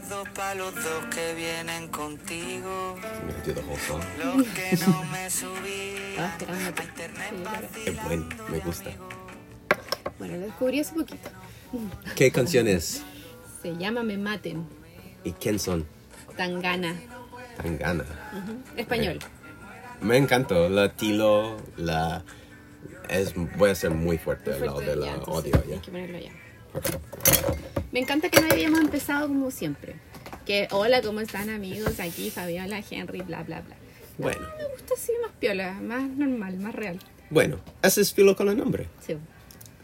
dos para los dos que vienen contigo. I'm gonna do the whole song. Los que no me subí Ah, a internet. Es bueno, me gusta. Bueno, lo descubrí hace poquito. ¿Qué canciones? Se llama Me Maten. ¿Y quién son? Tangana. Tangana. Español. Me encantó la tilo, la... Es, voy a ser muy fuerte al lado Fuerte, de ya, audio, hay que ponerlo ya. Me encanta que no hayamos empezado como siempre. Que hola, ¿cómo están amigos? Aquí Fabiola, Henry, bla, bla, bla. No, Bueno. Me gusta así más piola, más normal, más real. Bueno, ese es filo con el nombre. Sí.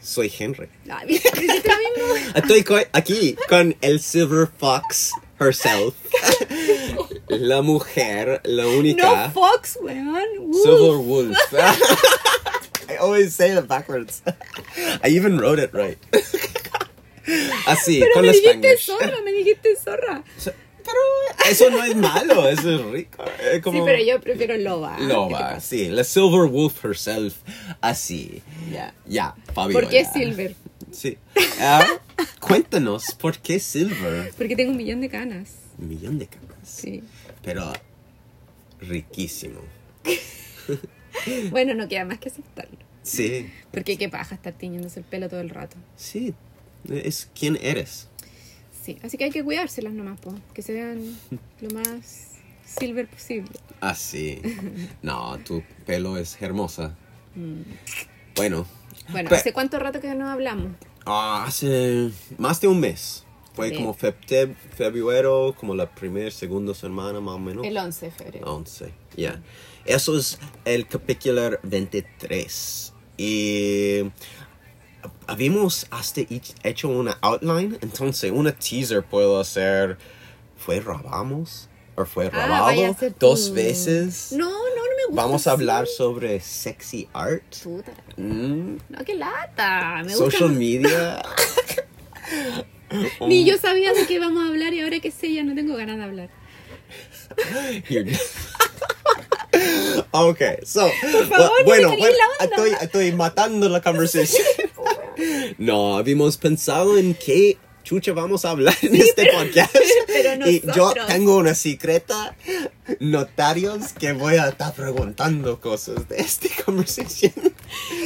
Soy Henry. Estoy aquí con el Silver Fox herself. la mujer, la única. No, Fox, weón. Silver Wolf. I always say it backwards. I even wrote it right. Así, Pero con me la dijiste zorra, me dijiste zorra. Pero eso no es malo, eso es rico. Es como Sí, pero yo prefiero loba. ¿Qué te Loba, sí, la Silver Wolf herself. Así. Ya. Ya, Fabio. ¿Por qué. Silver? Sí. Ah, cuéntanos, ¿por qué Silver? Porque tengo un millón de canas. Un millón de caras. Sí. Pero riquísimo. Bueno, no queda más que aceptarlo. Sí, Porque qué paja estar tiñéndose el pelo todo el rato. sí. Es quién eres. Sí, así que hay que cuidárselas nomás, po. que se vean lo más silver posible. Así. No, tu pelo es hermosa. Bueno. Bueno, Pe- ¿hace cuánto rato que no hablamos? Ah, hace más de un mes. Fue Bien. como febrero, como la primera, segunda semana más o menos. El 11 de febrero. 11, ya. Eso es el capítulo 23. Y habíamos hasta hech- hecho una outline, entonces una teaser puedo hacer. ¿Fue robamos? ¿O fue Ah, robado vaya a ser dos tu- veces? No, no, no me gusta. Vamos a así. hablar sobre sexy art. Puta. Mm, No, qué lata. Me gusta social más- media. Ni yo sabía de qué íbamos a hablar y ahora que sé ya no tengo ganas de hablar. Okay, so favor, no bueno, bueno, estoy, estoy matando la conversación. No, habíamos pensado en qué chucha vamos a hablar en este podcast. pero y yo tengo una secreta notarios que voy a estar preguntando cosas de esta conversación.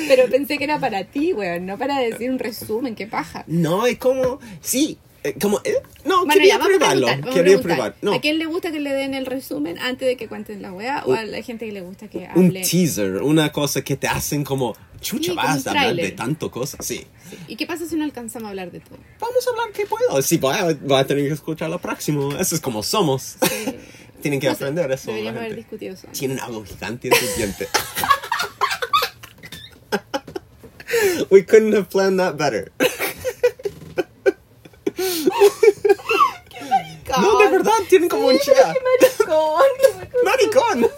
Pero pensé que era para ti, weón, no para decir un resumen, qué paja. No, es como, sí, como, eh, no, Bueno, quería probarlo, quería probar. No, ¿A quién le gusta que le den el resumen antes de que cuenten la weá? ¿O a la gente que le gusta que un hable? teaser, una cosa que te hacen como, chucha, Sí, vas un a hablar de tanto cosas, sí. Sí. ¿Y qué pasa si no alcanzamos a hablar de todo? Vamos a hablar que puedo. Sí, voy a, voy a tener que escuchar lo próximo. Eso es como somos. Tienen que No sé, aprender eso. la Deberíamos haber discutido eso. Tienen algo gigante en su diente. We couldn't have planned that better. No, de verdad, tienen como un chía. Maricón.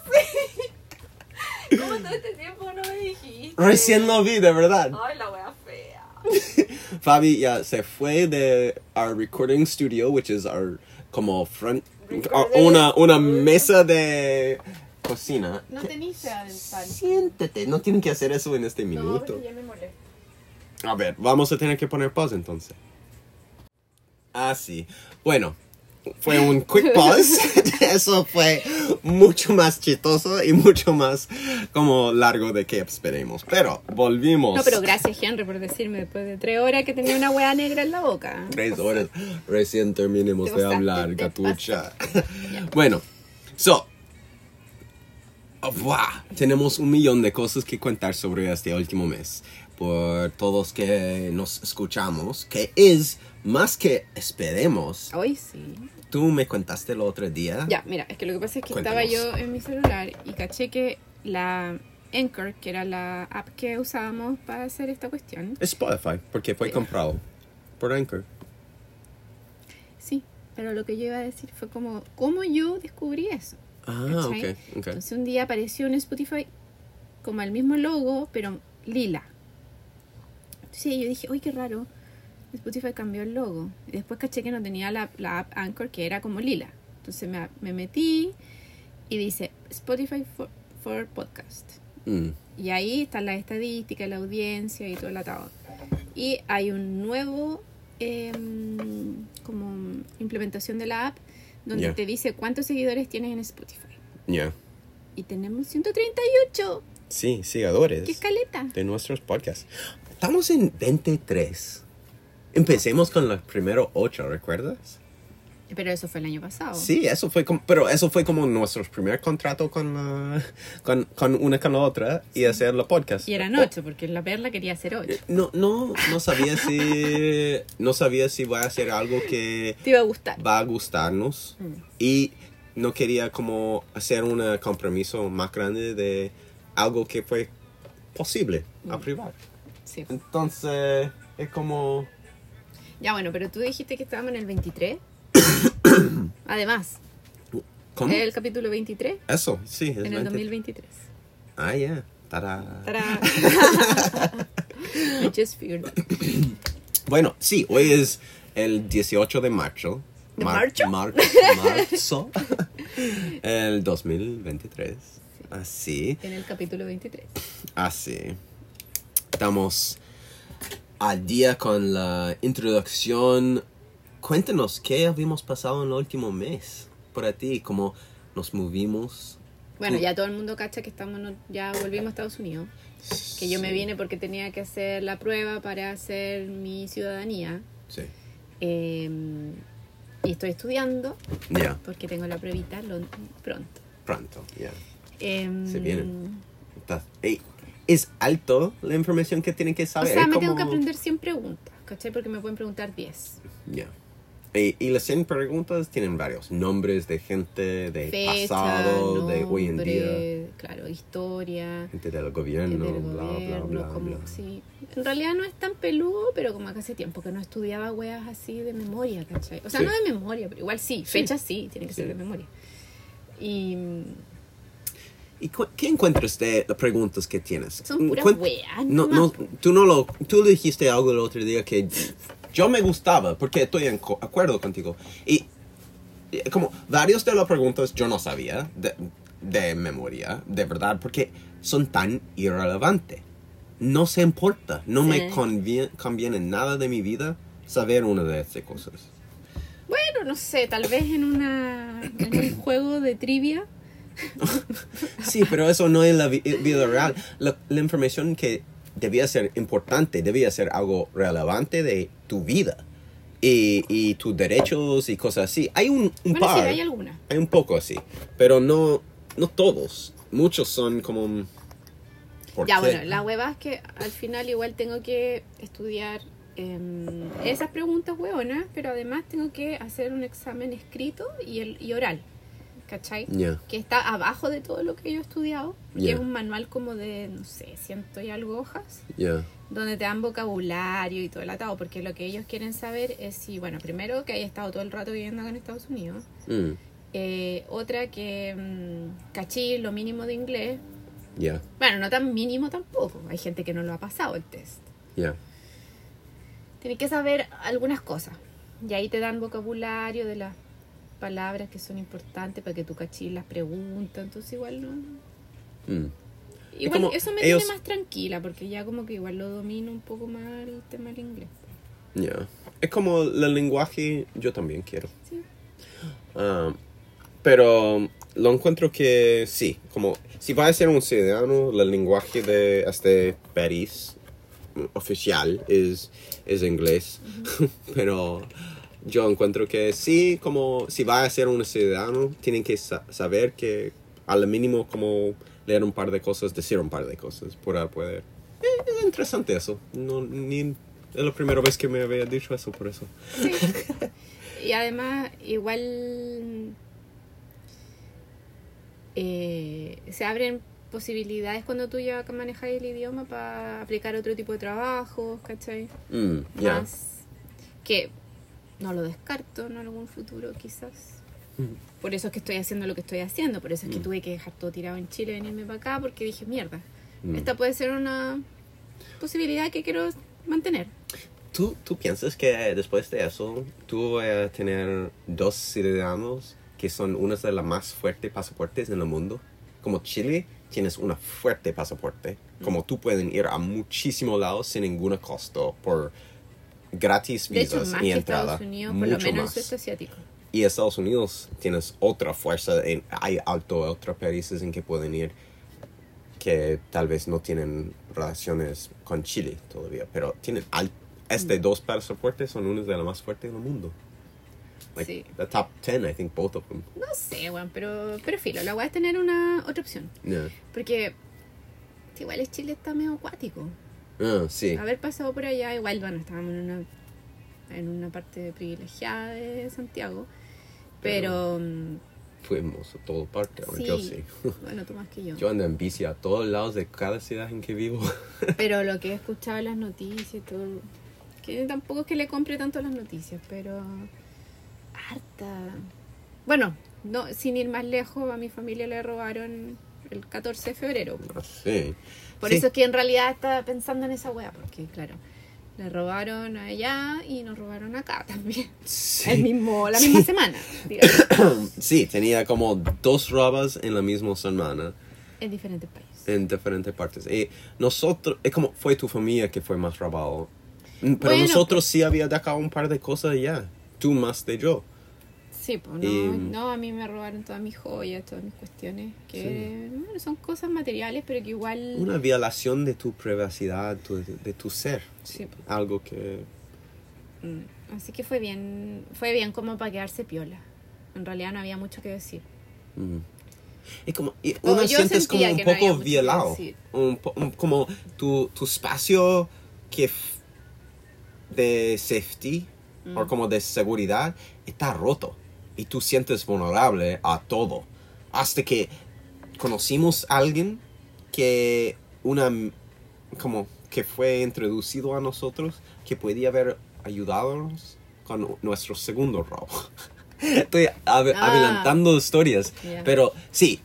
¿Cómo todo este tiempo no me dijiste? Recién lo vi, de verdad. Ay, la wea fea. Fabi ya se fue de our recording studio, which is our como front, una, una mesa de cocina. No pan. Siéntate, no tienen que hacer eso en este minuto. pero ya me molé. A ver, vamos a tener que poner pause entonces. Ah, sí. Bueno, fue un quick pause. Eso fue mucho más chistoso y mucho más como largo de que esperemos. Pero volvimos. No, pero gracias, Henry, por decirme después de tres horas que tenía una wea negra en la boca. Tres horas. Recién terminemos Te de hablar, gatucha. bueno, so. oh, ¡buah! Tenemos un millón de cosas que contar sobre este último mes. Por todos que nos escuchamos, que es más que esperemos. Hoy sí. Tú me contaste el otro día. Ya, mira, es que lo que pasa es que Cuéntanos. estaba yo en mi celular y caché que la Anchor, que era la app que usábamos para hacer esta cuestión, Es Spotify, porque fue Sí. comprado por Anchor. sí, pero lo que yo iba a decir fue como, ¿cómo yo descubrí eso? Ah, ¿Cachai? ok, ok. Entonces un día apareció en Spotify como el mismo logo, pero lila. Entonces yo dije, uy, qué raro. Spotify cambió el logo. Y después caché que no tenía la, la app Anchor, que era como lila. Entonces me, me metí y dice Spotify for, for Podcast. Mm. Y ahí están las estadísticas, la audiencia y todo el atado. Y hay un nuevo em, como implementación de la app donde te dice cuántos seguidores tienes en Spotify. Ya. Y tenemos 138. Sí, seguidores. ¡Qué escaleta! de nuestros podcasts. Estamos en 23. Empecemos con los primeros 8, ¿recuerdas? Pero eso fue el año pasado. Sí, eso fue como, pero eso fue como nuestro primer contrato con, la- con, con una con la otra y hacer los podcasts. Y eran 8, porque la perla quería hacer 8. No, no, no sabía si, no sabía si va a hacer algo que Te iba a gustar. va a gustarnos Mm. y no quería como hacer un compromiso más grande de algo que fue posible Mm. a privar. Sí. Entonces, es como... Ya bueno, pero tú dijiste que estábamos en el 23. Además, ¿Cómo? el capítulo 23 Eso, sí. es en el 20. 2023. Ah, ya. Tada. ¡Tarán! I just that. Bueno, sí, hoy es el 18 de marzo. ¿De marzo? mar- marzo. el 2023. Así, En el capítulo 23. así. Estamos al día con la introducción. Cuéntanos, ¿qué habíamos pasado en el último mes? Para ti, cómo nos movimos. Bueno, ya todo el mundo cacha que estamos ya volvimos a Estados Unidos. Que yo me Sí, vine porque tenía que hacer la prueba para hacer mi ciudadanía. Sí. Eh, y estoy estudiando Ya, porque tengo la pruebita lo- pronto. pronto, ya. Em, Se viene. Está- Ey, Es alto la información que tienen que O saber. sea, es me tengo que como- aprender 100 preguntas, ¿cachai? Porque me pueden preguntar 10. Ya. Y, y las 100 preguntas tienen varios nombres de gente, de Fecha, pasado, de hoy en día, nombre, claro, historia, gente del del gobierno, bla, gobierno, bla, bla, como, bla. sí. En realidad no es tan peludo, pero como hace tiempo que no estudiaba weas así de memoria, ¿cachai? O sea, Sí. no de memoria, pero igual sí, fechas sí, tiene que ser Sí. de memoria. Y ¿Y qué encuentras de las preguntas que tienes? Son puras Cuen- weas, No, no me tú no lo, tú dijiste algo el otro día que yo me gustaba, porque estoy en acuerdo contigo. Y, como varios de las preguntas yo no sabía de, de memoria, de verdad, porque son tan irrelevantes. No se importa, no me Sí. conviene, conviene nada de mi vida saber una de estas cosas. bueno, no sé, tal vez en una en un juego de trivia. Sí, pero eso no es la vi- vida real. La, la información que debía ser importante, debía ser algo relevante de tu vida. Y, y tus derechos y cosas así. Hay un, un Bueno, sí, par. hay alguna. Hay un poco así. Pero no, no todos. Muchos son como... ¿por Ya, qué? bueno, la hueva es que al final igual tengo que estudiar em, esas preguntas hueonas, pero además tengo que hacer un examen escrito y, el, y oral, ¿cachai? Que está abajo de todo lo que yo he estudiado, que es un manual como de, no sé, ciento y algo hojas, Ya. donde te dan vocabulario y todo el atado, porque lo que ellos quieren saber es si, bueno, primero que haya estado todo el rato viviendo acá en Estados Unidos, Mm, eh, otra que mm, cachí lo mínimo de inglés, bueno, no tan mínimo tampoco. Hay gente que no lo ha pasado el test. Ya. Tienes que saber algunas cosas. Y ahí te dan vocabulario de las palabras que son importantes para que tú cachis las preguntas. Entonces igual no... Mm, Igual como eso me ellos- tiene más tranquila porque ya como que igual lo domino un poco más el tema del inglés. Ya. Es como el lenguaje, yo también quiero. Sí. Ah, pero lo encuentro que sí, como si va a ser un ciudadano, el lenguaje de este país mm, oficial es, es inglés. pero yo encuentro que sí, como si va a ser un ciudadano, tienen que sa- saber que al mínimo como leer un par de cosas, decir un par de cosas para poder... Eh, es interesante eso. No, ni, es la primera vez que me había dicho eso por eso. Sí. y además igual eh, se abren posibilidades cuando tú ya manejas el idioma para aplicar otro tipo de trabajos, ¿cachai? Mm, ya. Más que no lo descarto en algún futuro quizás. Mm. Por eso es que estoy haciendo lo que estoy haciendo, por eso es que Mm. tuve que dejar todo tirado en Chile, venirme para acá, porque dije, mierda, Mm. esta puede ser una posibilidad que quiero mantener. ¿Tú, ¿Tú piensas que después de eso tú vas a tener dos ciudadanos que son unos de los más fuertes pasaportes en el mundo? Como Chile tienes un fuerte pasaporte, como tú pueden ir a muchísimos lados sin ningún costo por gratis De hecho, visas más y que entrada. Estados Unidos, por lo mucho menos más. el sudeste asiático. Y Estados Unidos tienes otra fuerza, en, hay alto otros países en que pueden ir que tal vez no tienen relaciones con Chile todavía, pero tienen al, este dos pasaportes son unos de los más fuertes del mundo. Like Sí. the top 10, I think both of them. No sé, weón, pero, pero filo, la weá es tener una otra opción. Porque igual es Chile está medio acuático. Ah, sí. Haber pasado por allá, igual, bueno, estábamos en una, en una parte privilegiada de Santiago. Pero, mm, Fuimos a toda parte, sí, yo sí. bueno, tú más que yo. Yo ando en bici a todos lados de cada ciudad en que vivo. Pero lo que he escuchado en las noticias y todo, que tampoco es que le compre tanto las noticias, pero harta. Bueno, no, sin ir más lejos, a mi familia le robaron el 14 de febrero. Ah, sí. Por Sí. eso es que en realidad estaba pensando en esa wea, porque claro, le robaron allá y nos robaron acá también. Sí. El mismo, la misma semana, digamos, Sí, tenía como dos robas en la misma semana en diferentes países. en diferentes partes. Y nosotros, es como fue tu familia que fue más robado. Mm, Pero Bueno, nosotros sí había dejado un par de cosas ya. Tú más de yo. Sí, pues no, Y- no, a mí me robaron todas mis joyas, todas mis cuestiones, que bueno, son cosas materiales, pero que igual... Una violación de tu privacidad, tu- de tu ser. Sí, pues. Algo que... Mm, Así que fue bien, fue bien como para quedarse piola. En realidad no había mucho que decir. mm. Es como, y O uno sientes como un no poco que violado. Un po- un- como tu, tu espacio que de safety Mm. o como de seguridad está roto. Y tú sientes vulnerable a todo. Hasta que conocimos a alguien que una como que fue introducido a nosotros que podía haber ayudado con nuestro segundo robo. Estoy Ah. adelantando historias, pero sí,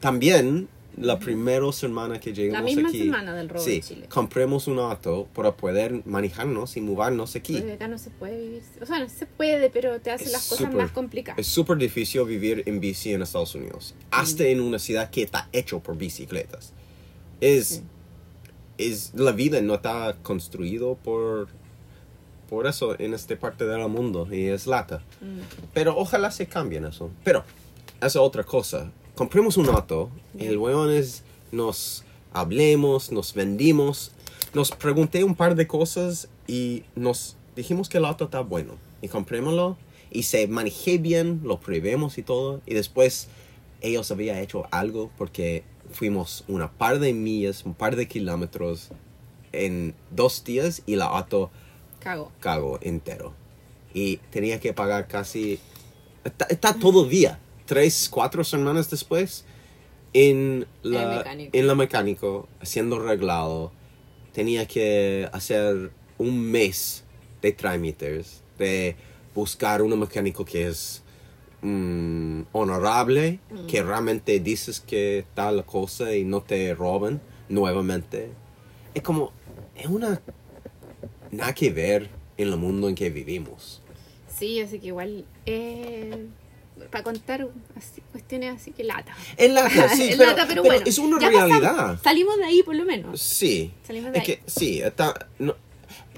también la primera semana que llegamos La misma aquí, semana del robo sí, Chile. compramos un auto para poder manejarnos y movernos aquí. Porque acá no se puede vivir. O sea, no se puede, pero te hace Es las cosas más complicadas. Es súper difícil vivir en bici en Estados Unidos, hasta en una ciudad que está hecho por bicicletas. Es, es la vida no está construido por por eso en esta parte del mundo y es lata. Mm. Pero ojalá se cambien eso. Pero esa es otra cosa. Compramos un auto, el weón es nos hablemos, nos vendimos, nos pregunté un par de cosas y nos dijimos que el auto está bueno y comprémoslo y se manejé bien, lo probemos y todo y después ellos habían hecho algo porque fuimos una par de millas, un par de kilómetros en dos días y el auto Cago. cago entero. Y tenía que pagar casi... Está, está todo día, tres, cuatro semanas después, en la, en la mecánico, haciendo arreglado. Tenía que hacer un mes de trámites, de buscar un mecánico que es mm, honorable, que realmente dices que tal cosa y no te roban nuevamente. Es como, es una nada que ver en el mundo en que vivimos. Sí, así que igual. Eh, para contar así, cuestiones así que lata. Es lata, sí, pero, lata, pero pero bueno. es una realidad. pasamos. Salimos de ahí por lo menos. Sí. Salimos de Es que, sí, está, no,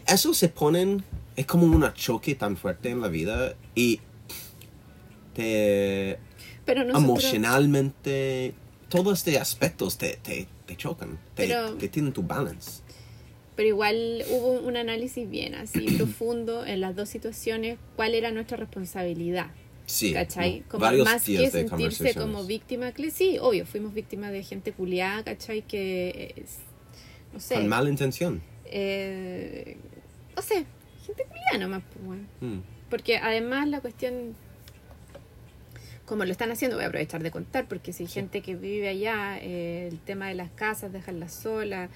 eso se ponen, es como un choque tan fuerte en la vida y te Pero nosotros. emocionalmente, todos estos aspectos te, te, te chocan, te, Pero- te tienen tu balance. Pero igual hubo un análisis bien así profundo en las dos situaciones. ¿Cuál era nuestra responsabilidad? Sí, ¿Cachai? ¿no? Como varios más que sentirse como víctima. que Sí, obvio, fuimos víctimas de gente culiada, ¿cachai? Que. es- no sé. Con mala intención. eh, no sé, gente culiada nomás, pues, bueno. Mm. Porque además la cuestión, como lo están haciendo, voy a aprovechar de contar, porque si hay gente que vive allá, eh, el tema de las casas, dejarlas solas,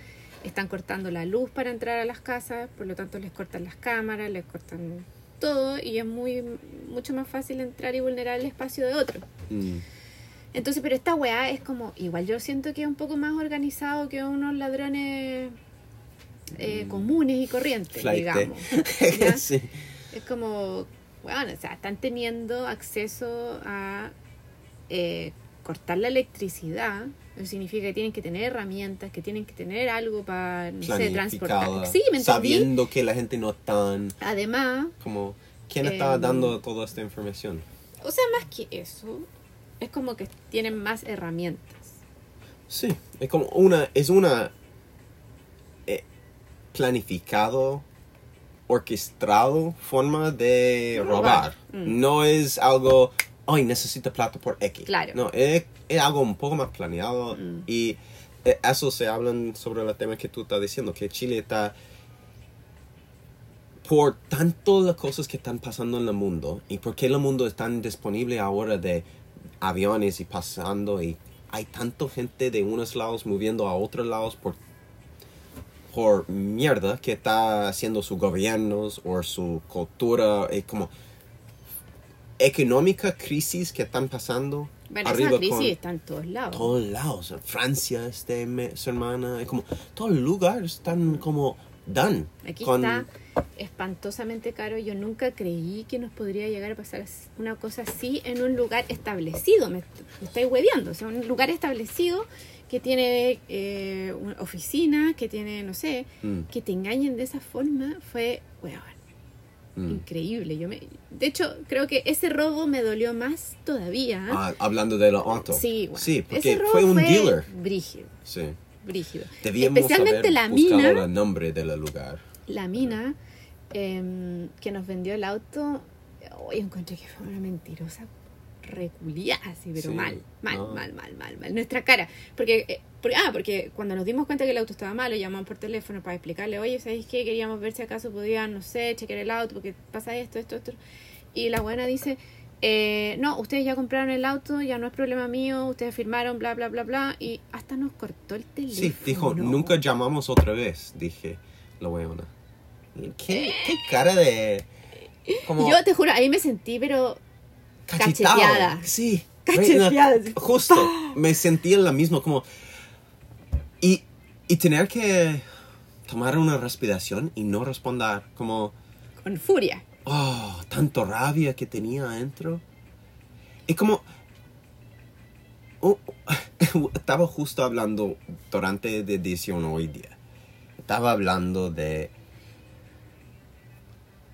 están cortando la luz para entrar a las casas, por lo tanto les cortan las cámaras, les cortan todo, y es muy mucho más fácil entrar y vulnerar el espacio de otro. Mm. Entonces, pero esta weá es como, igual yo siento que es un poco más organizado que unos ladrones eh, comunes y corrientes, digamos. Es como, bueno, o sea, están teniendo acceso a eh, cortar la electricidad, eso significa que tienen que tener herramientas, que tienen que tener algo para, no sé, transportar. Sí, ¿me sabiendo que la gente no tan Además, como quién está Em, dando toda esta información. o sea, más que eso, es como que tienen más herramientas. Sí, es como una es una eh, planificado orquestado forma de Robar. robar. Mm. No es algo, ay, necesito plata por X. Claro. No, es, es algo un poco más planeado Mm. y eh, eso se hablan sobre el tema que tú estás diciendo, que Chile está por tanto las cosas que están pasando en el mundo y por qué el mundo es tan disponible ahora de aviones y pasando y hay tanta gente de unos lados moviendo a otros lados por por mierda que está haciendo sus gobiernos o su cultura es como económica crisis que están pasando Bueno, arriba esa crisis con está en todos lados. todos lados Francia este me- semana es como todos los lugares están como done Aquí con- está espantosamente caro. Yo nunca creí que nos podría llegar a pasar as- una cosa así en un lugar establecido. Me, me estáis hueveando. O sea, un lugar establecido que tiene eh, una oficina, que tiene, no sé, Mm, que te engañen de esa forma fue, weón, mm. increíble. Yo me, de hecho, creo que ese robo me dolió más todavía. Ah, hablando de los autos Sí, bueno, sí porque ese robo fue un dealer Brígido, sí brígido. Debíamos Especialmente haber la mina. el nombre del lugar la mina em, que nos vendió el auto, hoy encontré que fue una mentirosa reculiada, así, pero Sí, mal, mal, no. mal, mal, mal, mal. Nuestra cara. Porque, eh, porque- ah, porque cuando nos dimos cuenta que el auto estaba malo, llamamos por teléfono para explicarle, oye, ¿sabéis qué? Queríamos ver si acaso podían, no sé, chequear el auto, porque pasa esto, esto, esto. Y la buena dice, eh, no, ustedes ya compraron el auto, ya no es problema mío, ustedes firmaron, bla, bla, bla, bla. Y hasta nos cortó el teléfono. sí dijo nunca llamamos otra vez dije la weona qué, qué cara de como Yo te juro, ahí me sentí, pero cachetado. cacheteada. sí Cacheteada, justo me sentí en la misma como y, y tener que tomar una respiración y no responder como con furia. oh, tanto rabia que tenía adentro. Y como... oh, estaba justo hablando durante la edición hoy día. Estaba hablando de...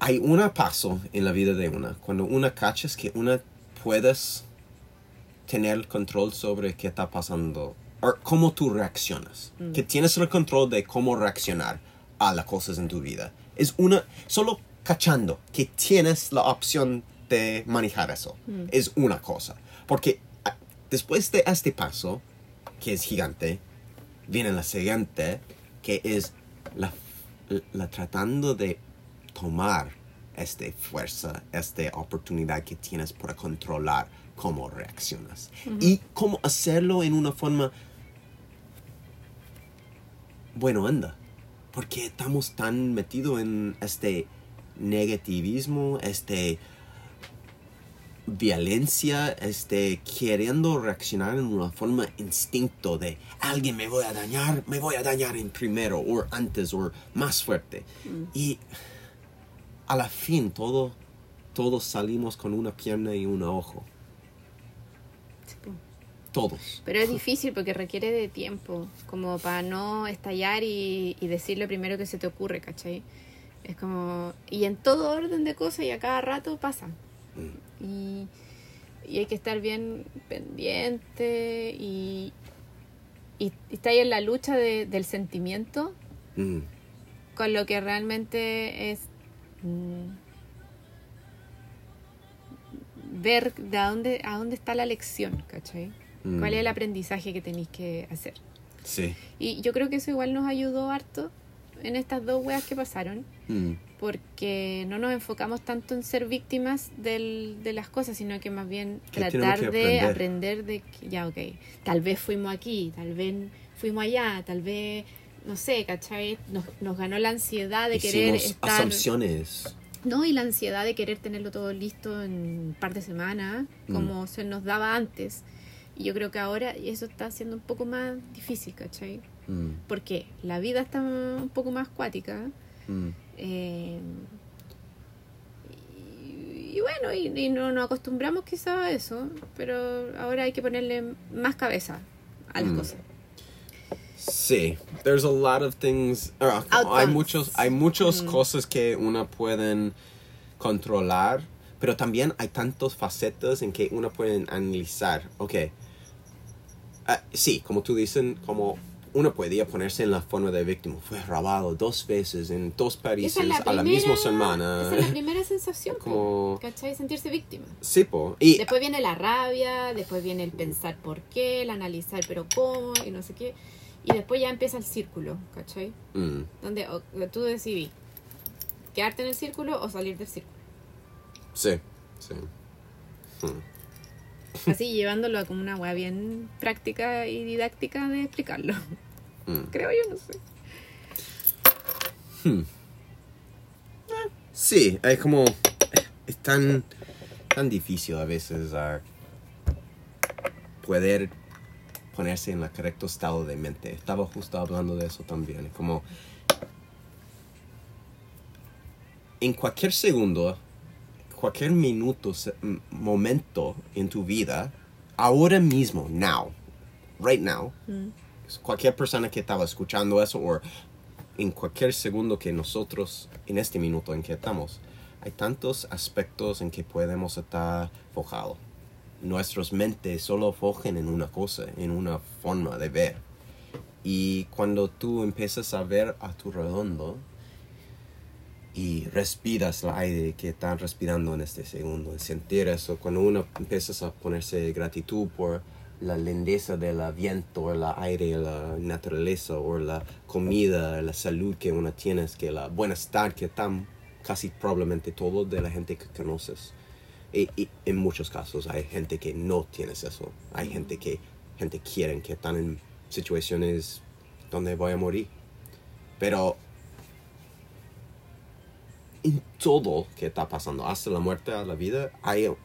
Hay un paso en la vida de una. Cuando una cachas que una puedes tener el control sobre qué está pasando. O cómo tú reaccionas. Que tienes el control de cómo reaccionar a las cosas en tu vida. Es una... Solo cachando que tienes la opción de manejar eso. Es una cosa. Porque ah, después de este paso, que es gigante, viene la siguiente, que es la, la tratando de tomar esta fuerza, esta oportunidad que tienes para controlar cómo reaccionas. Y cómo hacerlo en una forma, bueno, anda. Porque estamos tan metidos en este negativismo, este violencia, este queriendo reaccionar en una forma instinto de alguien me voy a dañar, me voy a dañar en primero o antes o más fuerte. Y a la fin todo todos salimos con una pierna y un ojo. Todos. Pero es difícil porque requiere de tiempo, como para no estallar y, y decir lo primero que se te ocurre, ¿cachai? Es como... Y en todo orden de cosas y a cada rato pasa. Y, y hay que estar bien pendiente y, y, y está ahí en la lucha de- del sentimiento Mm, con lo que realmente es mm, ver de a dónde, a dónde está la lección, ¿cachai? Mm. ¿Cuál es el aprendizaje que tenéis que hacer? Sí. Y yo creo que eso igual nos ayudó harto en estas dos weas que pasaron, Mm, porque no nos enfocamos tanto en ser víctimas del- de las cosas, sino que más bien tratar de aprender. aprender de que, ya, ok, tal vez fuimos aquí, tal vez fuimos allá, tal vez, no sé, ¿cachai? Nos, nos ganó la ansiedad de querer estar... asunciones. No, y la ansiedad de querer tenerlo todo listo en un par de semanas, Mm. como se nos daba antes. Y yo creo que ahora eso está siendo un poco más difícil, ¿cachai? Mm, Porque la vida está un poco más cuática. mm. eh, y, y bueno, y, y no nos acostumbramos quizá a eso, pero ahora hay que ponerle más cabeza a las cosas. Sí, there's a lot of things. ah, hay muchos, hay muchas cosas que uno pueden controlar, pero también hay tantas facetas en que uno puede analizar. Ok, Ah, sí, como tú dicen, como uno podía ponerse en la forma de víctima. Fue robado dos veces en dos países es la a la misma semana. Esa es la primera sensación, Como- ¿cachai? Sentirse víctima. Sí, po. Y Después viene la rabia, después viene el pensar por qué, el analizar pero cómo y no sé qué. Y después ya empieza el círculo, ¿cachai? Mm, Donde o- tú decidís quedarte en el círculo o salir del círculo. sí, sí. Así llevándolo a como una weá bien práctica y didáctica de explicarlo. Mm. Creo yo, no sé. Sí, es como. Es tan. tan difícil a veces poder ponerse en el correcto estado de mente. Estaba justo hablando de eso también. Como. En cualquier segundo, cualquier minuto, momento en tu vida, ahora mismo, now, right now, cualquier persona que estaba escuchando eso o en cualquier segundo que nosotros, en este minuto en que estamos, hay tantos aspectos en que podemos estar focados. Nuestras mentes solo fojan en una cosa, en una forma de ver. Y cuando tú empiezas a ver a tu redondo y respiras el aire que están respirando en este segundo, sentir eso, cuando uno empieza a ponerse gratitud por la lindeza del viento, el aire, la naturaleza, o la comida, la salud que uno tiene, que la bienestar que están casi probablemente todo de la gente que conoces. Y, y en muchos casos hay gente que no tienes eso. Hay gente que gente quieren que están en situaciones donde voy a morir. Pero en todo que está pasando, hasta la muerte a la vida, hay el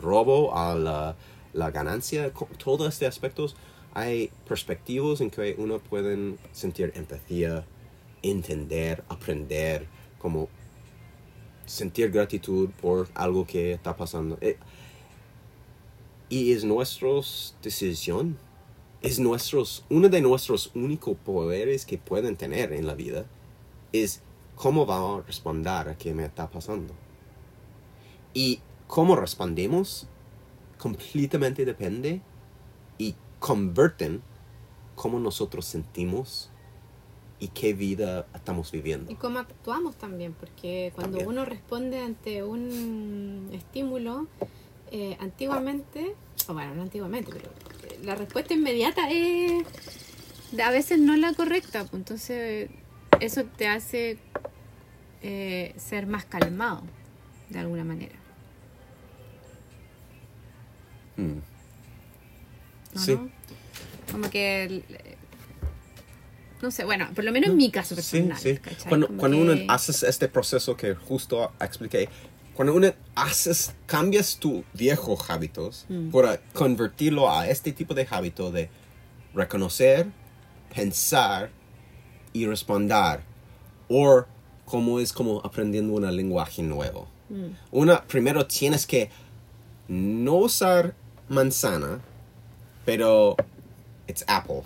robo a la, la ganancia, co- todo este aspectos, hay perspectivas en que uno puede sentir empatía, entender, aprender, como sentir gratitud por algo que está pasando. Eh, y es nuestra decisión, es nuestros, uno de nuestros únicos poderes que pueden tener en la vida, es cómo va a responder a qué me está pasando. Y cómo respondemos completamente depende y converten cómo nosotros sentimos y qué vida estamos viviendo. Y cómo actuamos también, porque cuando También. uno responde ante un estímulo, eh, antiguamente, o bueno, no antiguamente, pero eh, la respuesta inmediata es a veces no la correcta, pues entonces eso te hace eh, ser más calmado, de alguna manera. Mm. ¿o Sí. no? Como que, no sé, bueno, por lo menos en mi caso Sí, personal. sí. ¿cachai? Cuando, cuando que- uno haces este proceso que justo expliqué, cuando uno haces, cambias tu viejo hábitos Mm. para convertirlo a este tipo de hábito de reconocer, pensar y responder. O como es como aprendiendo un lenguaje nuevo. Mm. Una, primero tienes que no usar manzana, pero it's apple.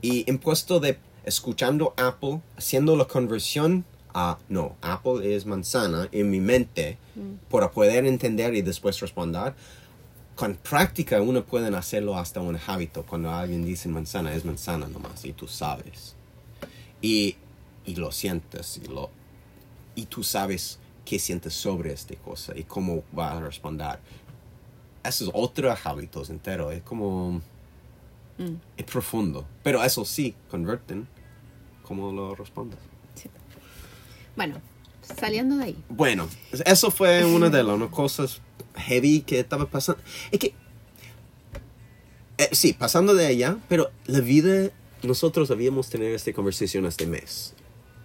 Y en puesto de escuchando Apple, haciendo la conversión a no, Apple es manzana en mi mente para poder entender y después responder. Con práctica uno puede hacerlo hasta un hábito. Cuando alguien dice manzana, es manzana nomás y tú sabes. Y, y lo sientes y, lo, y tú sabes qué sientes sobre esta cosa y cómo va a responder. Eso es otro hábito entero. Es como Mm. es profundo. Pero eso sí, converten cómo lo respondes. Bueno, saliendo de ahí. Bueno, eso fue una de las cosas heavy que estaba pasando. Es que, eh, sí, pasando de allá, pero la vida, nosotros habíamos tenido esta conversación este mes,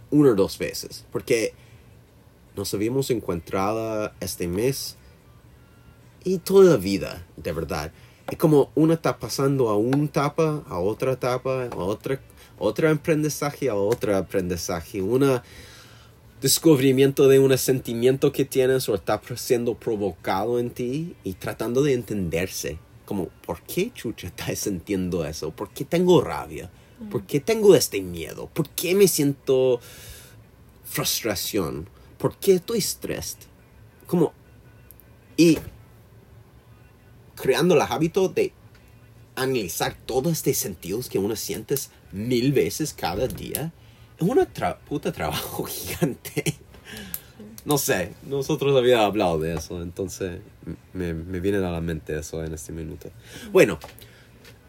una o dos veces, porque nos habíamos encontrado este mes y toda la vida, de verdad. Es como una está pasando a una etapa, a otra etapa, a otra, otra aprendizaje, a otra aprendizaje. Una descubrimiento de un sentimiento que tienes o está siendo provocado en ti y tratando de entenderse. Como, ¿por qué chucha estás sintiendo eso? ¿Por qué tengo rabia? ¿Por qué tengo este miedo? ¿Por qué me siento frustración? ¿Por qué estoy estresado? Como, y creando el hábito de analizar todos estos sentidos que uno sientes mil veces cada día, es una tra- puta trabajo gigante. No sé, nosotros habíamos hablado de eso, entonces me, me viene a la mente eso en este minuto. Bueno,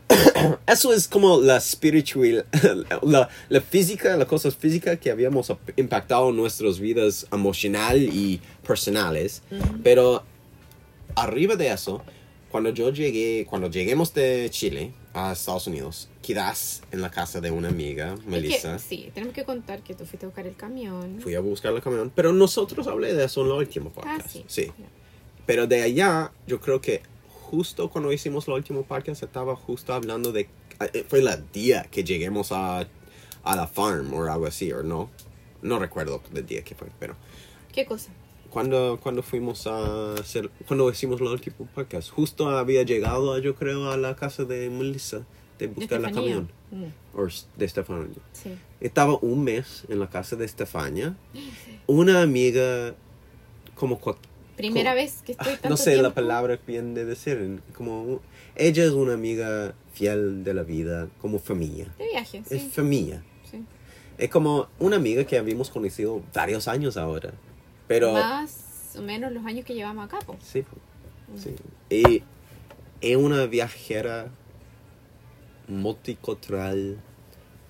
eso es como la spiritual, la, la física, las cosas físicas que habíamos impactado en nuestras vidas emocional y personales. Pero arriba de eso, cuando yo llegué, cuando lleguemos de Chile a Estados Unidos, quizás en la casa de una amiga, Es que, Melissa, sí, tenemos que contar que tú fuiste a buscar el camión. fui a buscar el camión. Pero nosotros hablé de eso en el último ah, podcast. sí. sí. Ya. Pero de allá, yo creo que justo cuando hicimos el último podcast, estaba justo hablando de. eh, Fue el día que lleguemos a, a la farm o algo así, o no. No recuerdo el día que fue, pero. ¿Qué cosa? Cuando, cuando fuimos a hacer. Cuando hicimos el último podcast, justo había llegado, yo creo, a la casa de Melissa de buscar Estefanía. camión. Mm, O de Stefania. sí. Estaba un mes en la casa de Estefania. Una amiga, como Primera Como- vez que estoy tanto no sé la tiempo. palabra bien de decir, como ella es una amiga fiel de la vida, como familia. De viaje, Es sí. familia. sí. Es como una amiga que habíamos conocido varios años ahora. Pero Más o menos los años que llevamos acá, po. sí, sí. Y es una viajera multicultural.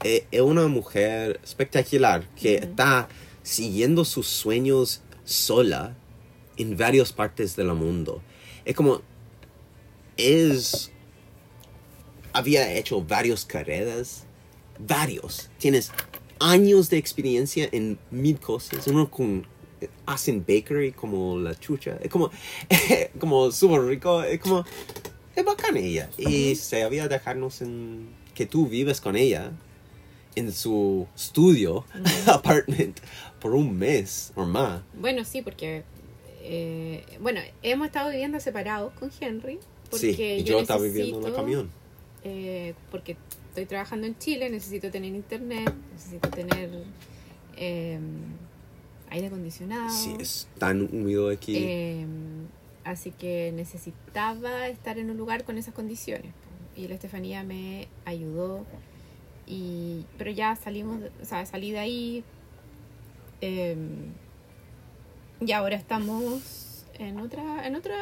Es, es una mujer espectacular que está siguiendo sus sueños sola en varias partes del mundo. Es como es había hecho varias carreras, varios. Tienes años de experiencia en mil cosas. Uno con hacen bakery como la chucha. Es como como súper rico. Es como es bacán ella. Y se había dejarnos en que tú vives con ella en su estudio, apartment, por un mes o más. Bueno, sí, porque. eh, bueno, hemos estado viviendo separados con Henry. Porque Sí, y yo, estaba viviendo en el necesito, camión. eh, porque estoy trabajando en Chile, necesito tener internet, necesito tener eh, aire acondicionado. Sí, es tan húmedo aquí. Eh, así que necesitaba estar en un lugar con esas condiciones. Y la Estefanía me ayudó. Y, pero ya salimos, o sea, salí de ahí. eh, y ahora estamos en otra, en otro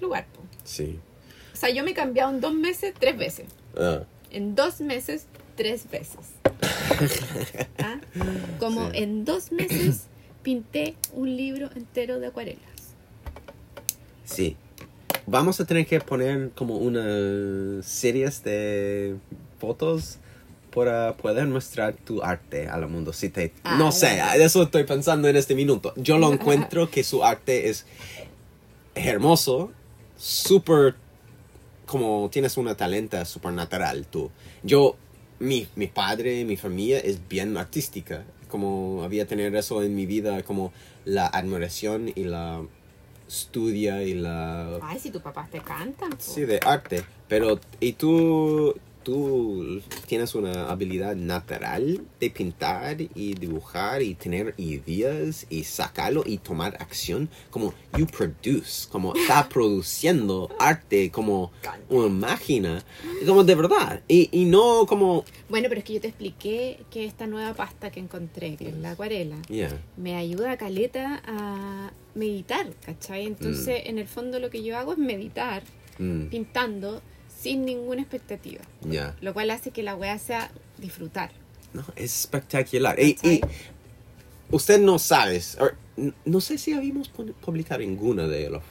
lugar. po. sí. O sea, yo me he cambiado en dos meses, tres veces. Ah, En dos meses, tres veces. ¿Ah? Como Sí. en dos meses pinté un libro entero de acuarelas. sí. Vamos a tener que poner como unas series de fotos para poder mostrar tu arte al mundo. Si te, Ah, no sé, eso estoy pensando en este minuto. Yo lo encuentro que su arte es hermoso, súper, como tienes una talenta supernatural tú. Yo, mi, mi padre, mi familia es bien artística. Como había tener eso en mi vida, como la admiración y la estudia y la Ay, si tus papás te cantan. po. Sí, de arte. Pero, ¿y tú, tú tienes una habilidad natural de pintar y dibujar y tener ideas y sacarlo y tomar acción? Como you produce, como está produciendo arte como una máquina, como de verdad. Y, y no como, Bueno, pero es que yo te expliqué que esta nueva pasta que encontré, que es la acuarela, yeah, me ayuda a Caleta a meditar, ¿cachai? Entonces, en el fondo lo que yo hago es meditar, mm, pintando, sin ninguna expectativa. yeah. Lo cual hace que la wea sea disfrutar. No, es espectacular. Y, y usted no sabe, no sé si habíamos publicado ninguna de los.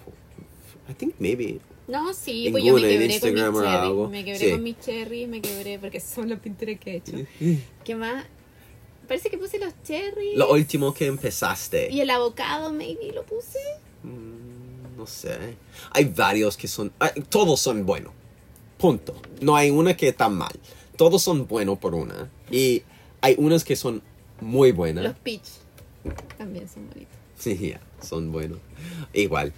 I think maybe. No, sí, pues yo me quebré con mi Instagram o cherry. Me quebré Sí. con mi cherry, me quebré porque son las pinturas que he hecho. ¿Qué más? Parece que puse los cherries. Lo último que empezaste. Y el avocado, maybe lo puse. Mm, no sé. Hay varios que son. ah, todos son buenos. Punto. No hay una que está mal. Todos son buenos por una. Y hay unas que son muy buenas. Los peach. También son bonitos. Sí, ya, son buenos. Igual.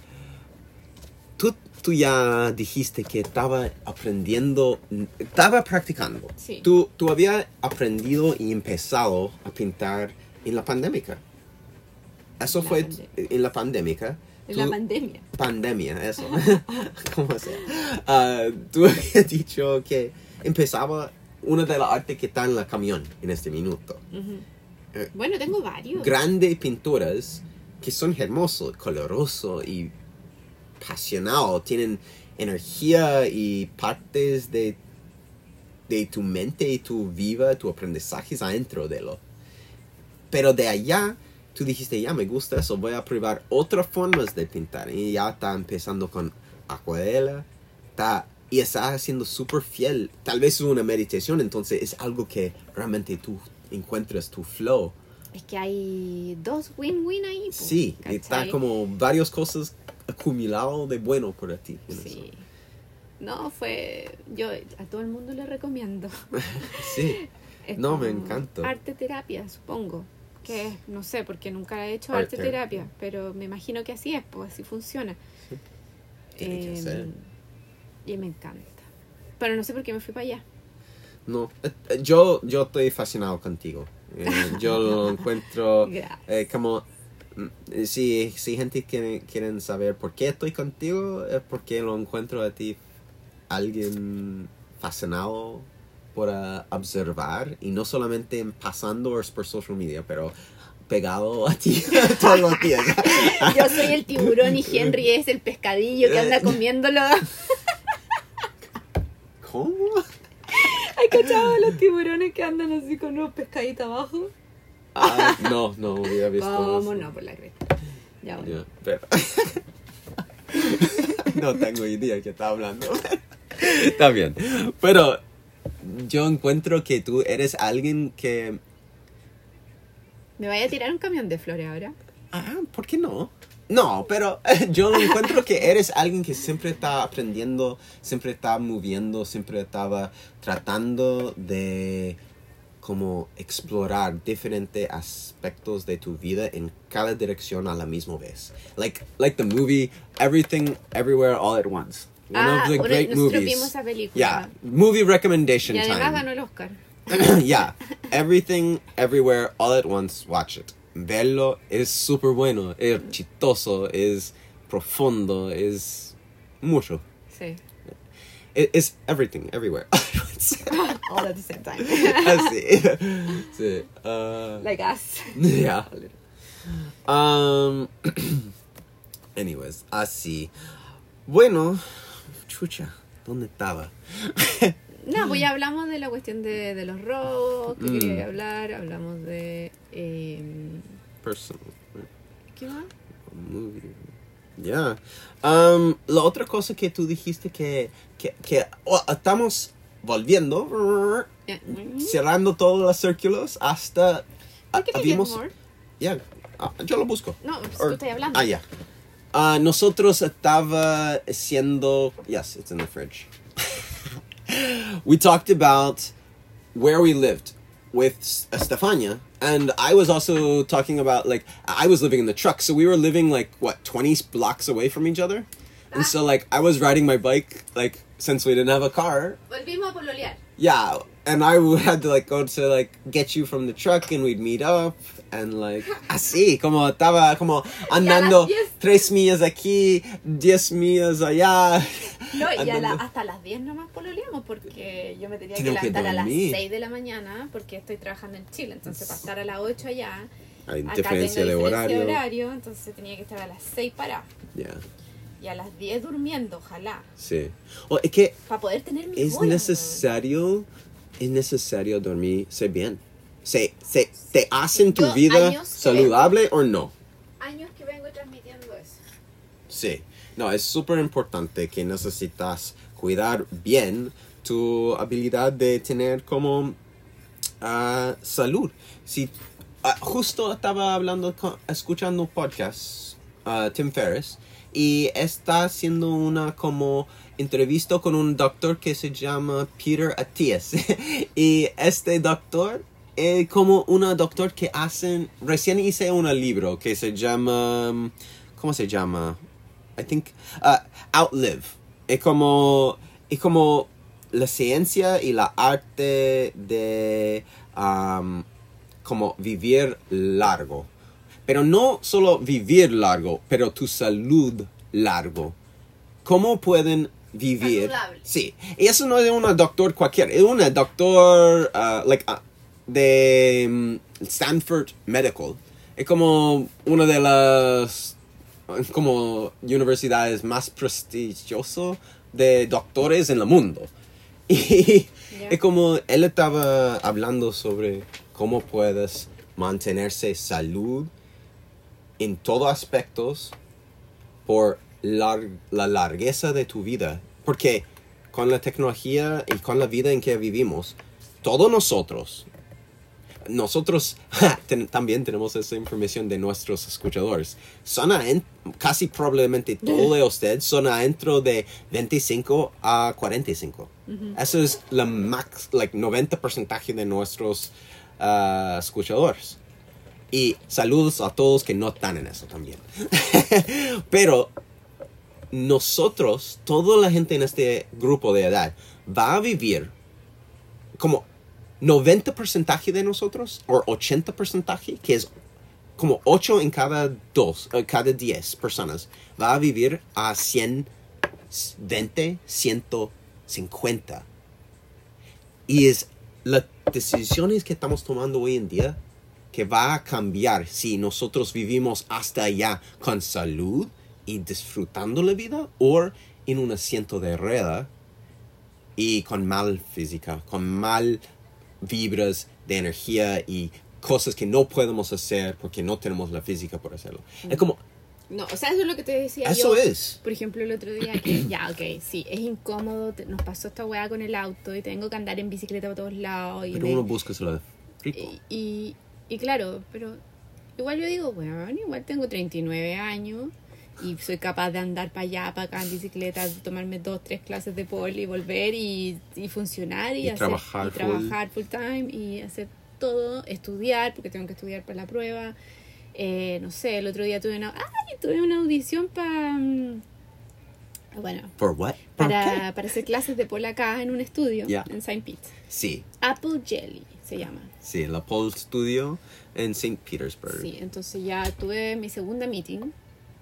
Tú, tú ya dijiste que estaba aprendiendo, estaba practicando. Sí. Tú, tú habías aprendido y empezado a pintar en la pandemia. Eso La fue pandemia. en la pandemia. La pandemia. pandemia, eso. ¿Cómo sea? Ah, tú habías dicho que empezaba una de las artes que está en la camión en este minuto. Ujú. Eh, Bueno, tengo varios. Grandes pinturas que son hermosos, colorosos y apasionados. Tienen energía y partes de, de tu mente y tu vida, tu aprendizaje adentro de lo. Pero de allá, tú dijiste, ya me gusta eso, voy a probar otras formas de pintar. Y ya está empezando con acuarela, está, y está haciendo súper fiel. Tal vez es una meditación, entonces es algo que realmente tú encuentras tu flow. Es que hay dos win-win ahí. po, Sí, y está ¿cachai? como varias cosas acumulado de bueno para ti. Sí. No, fue. Yo a todo el mundo le recomiendo. eso. Sí, Es No, me encanta. Arte terapia, supongo. Que es, no sé, porque nunca he hecho Arte arte terapia, pero me imagino que así es, pues así funciona. Tiene que Em, ser. Y me encanta. Pero no sé por qué me fui para allá. No, eh, eh, yo, yo estoy fascinado contigo. Eh, yo lo encuentro eh, como... mm, eh, Si, si gente quiere, quieren saber por qué estoy contigo, es porque lo encuentro a ti alguien fascinado por ah, observar y no solamente en pasando por social media, pero pegado a ti todos los días. Yo soy el tiburón y Henry es el pescadillo que anda comiéndolo. ¿Cómo? ¿Hay cachado los tiburones que andan así con unos pescaditos abajo? Ah, no, no había visto ¿Cómo eso. no? Por la cresta. Ya bueno. Ya, pero... no tengo idea que está hablando. está bien. Pero yo encuentro que tú eres alguien que... ¿Me vaya a tirar un camión de flores ahora? Ah, ¿por qué no? No, pero yo encuentro que eres alguien que siempre está aprendiendo, siempre está moviendo, siempre estaba tratando de como explorar diferentes aspectos de tu vida en cada dirección a la misma vez. Like like the movie Everything Everywhere All at Once. One Ah, of the great nosotros movies. vimos esa película. Yeah, movie recommendation Y además time. ganó el Oscar. yeah, everything, everywhere, all at once, watch it. Verlo es súper bueno, es chistoso, es profundo, es mucho. Sí. Es everything, everywhere, all at once. All at the same time. Así. Sí. uh, like us. yeah. Um, anyways, así. Bueno, chucha, ¿dónde estaba? No, pues ya hablamos de la cuestión de, de los robos, que Mm. quería hablar, hablamos de... eh, Personal. ¿Qué más? movie. Ya. Um, la otra cosa que tú dijiste que, que, que oh, estamos volviendo, Ya. cerrando todos los círculos hasta... ¿Por qué? Ya, ah, yo lo busco. No, pues Or- tú estás hablando. Ah, ya. Ah, nosotros estaba siendo... Yes, it's in the fridge. we talked about where we lived with S- Stefania, and I was also talking about like I was living in the truck, so we were living like what twenty blocks away from each other, and so like I was riding my bike like since we didn't have a car, Volvimos a pololear. yeah, and I would had to like go to like get you from the truck, and we'd meet up, and like así como estaba como andando diez. tres millas aquí, diez millas allá. No, y la- hasta las 10 nomás pololeamos porque yo me tenía que Tengo que levantar a las dormir. 6 de la mañana porque estoy trabajando en Chile. Entonces, para estar a las 8 allá, Hay diferencia de horario. horario, entonces tenía que estar a las 6 para Yeah, y a las 10 durmiendo, ojalá, sí. O es que para poder tener mi es bola, necesario, es necesario dormirse bien. Se, se, ¿Te hacen tu Yo vida saludable o no? Años que vengo transmitiendo eso. Sí. No, es súper importante que necesitas cuidar bien tu habilidad de tener como ah, salud. Si ah, justo estaba hablando, con- escuchando un podcast, ah, Tim Ferriss, y está haciendo una como entrevista con un doctor que se llama Peter Atias. y este doctor eh, como una doctor que hacen, recién hice un libro que se llama, ¿cómo se llama? I think, uh, Outlive. Es como, es como la ciencia y la arte de um, como vivir largo. Pero no solo vivir largo, pero tu salud largo. ¿Cómo pueden vivir? Saludable. Sí. Y eso no es una doctor cualquiera. Es una doctor uh, like, uh, de mm, Stanford Medical. Es como una de las como universidades más prestigiosas de doctores en el mundo. Y es como él estaba hablando sobre cómo puedes mantenerse salud en todos aspectos por lar- la largueza de tu vida. Porque con la tecnología y con la vida en que vivimos, todos nosotros, nosotros ten- también tenemos esa información de nuestros escuchadores. Son aden- casi probablemente todos de ustedes son adentro de 25 a 45. Eso es la max, like 90% de nuestros ah, escuchadores. Y saludos a todos que no están en eso también. Pero nosotros, toda la gente en este grupo de edad, va a vivir como 90% de nosotros, o 80%, que es como 8 en cada 2, cada 10 personas, va a vivir a 120, 150. Y es las decisiones que estamos tomando hoy en día que va a cambiar si nosotros vivimos hasta allá con salud y disfrutando la vida o en un asiento de rueda y con mal física, con mal vibras de energía y cosas que no podemos hacer porque no tenemos la física por hacerlo. Es como, No, o sea, eso es lo que te decía eso yo. es. Por ejemplo, el otro día que, ya, ok, sí, es incómodo, te- nos pasó esta weá con el auto y tengo que andar en bicicleta por todos lados. Y, Pero uno busca lo rico. y, y, y claro, pero igual yo digo, bueno, igual tengo 39 años y soy capaz de andar para allá, para acá en bicicleta, tomarme dos, tres clases de poli y volver y, y funcionar y, Y hacer, trabajar y full. trabajar full time y hacer todo, estudiar, porque tengo que estudiar para la prueba. Eh, no sé, el otro día tuve una, ay, tuve una audición para... Bueno, ¿Por what? ¿Por para, para hacer clases de pole acá en un estudio Ya. en St. Pete. Sí, Apple Jelly se llama. sí, la Pole Studio en St. Petersburg. Sí, entonces ya tuve mi segunda meeting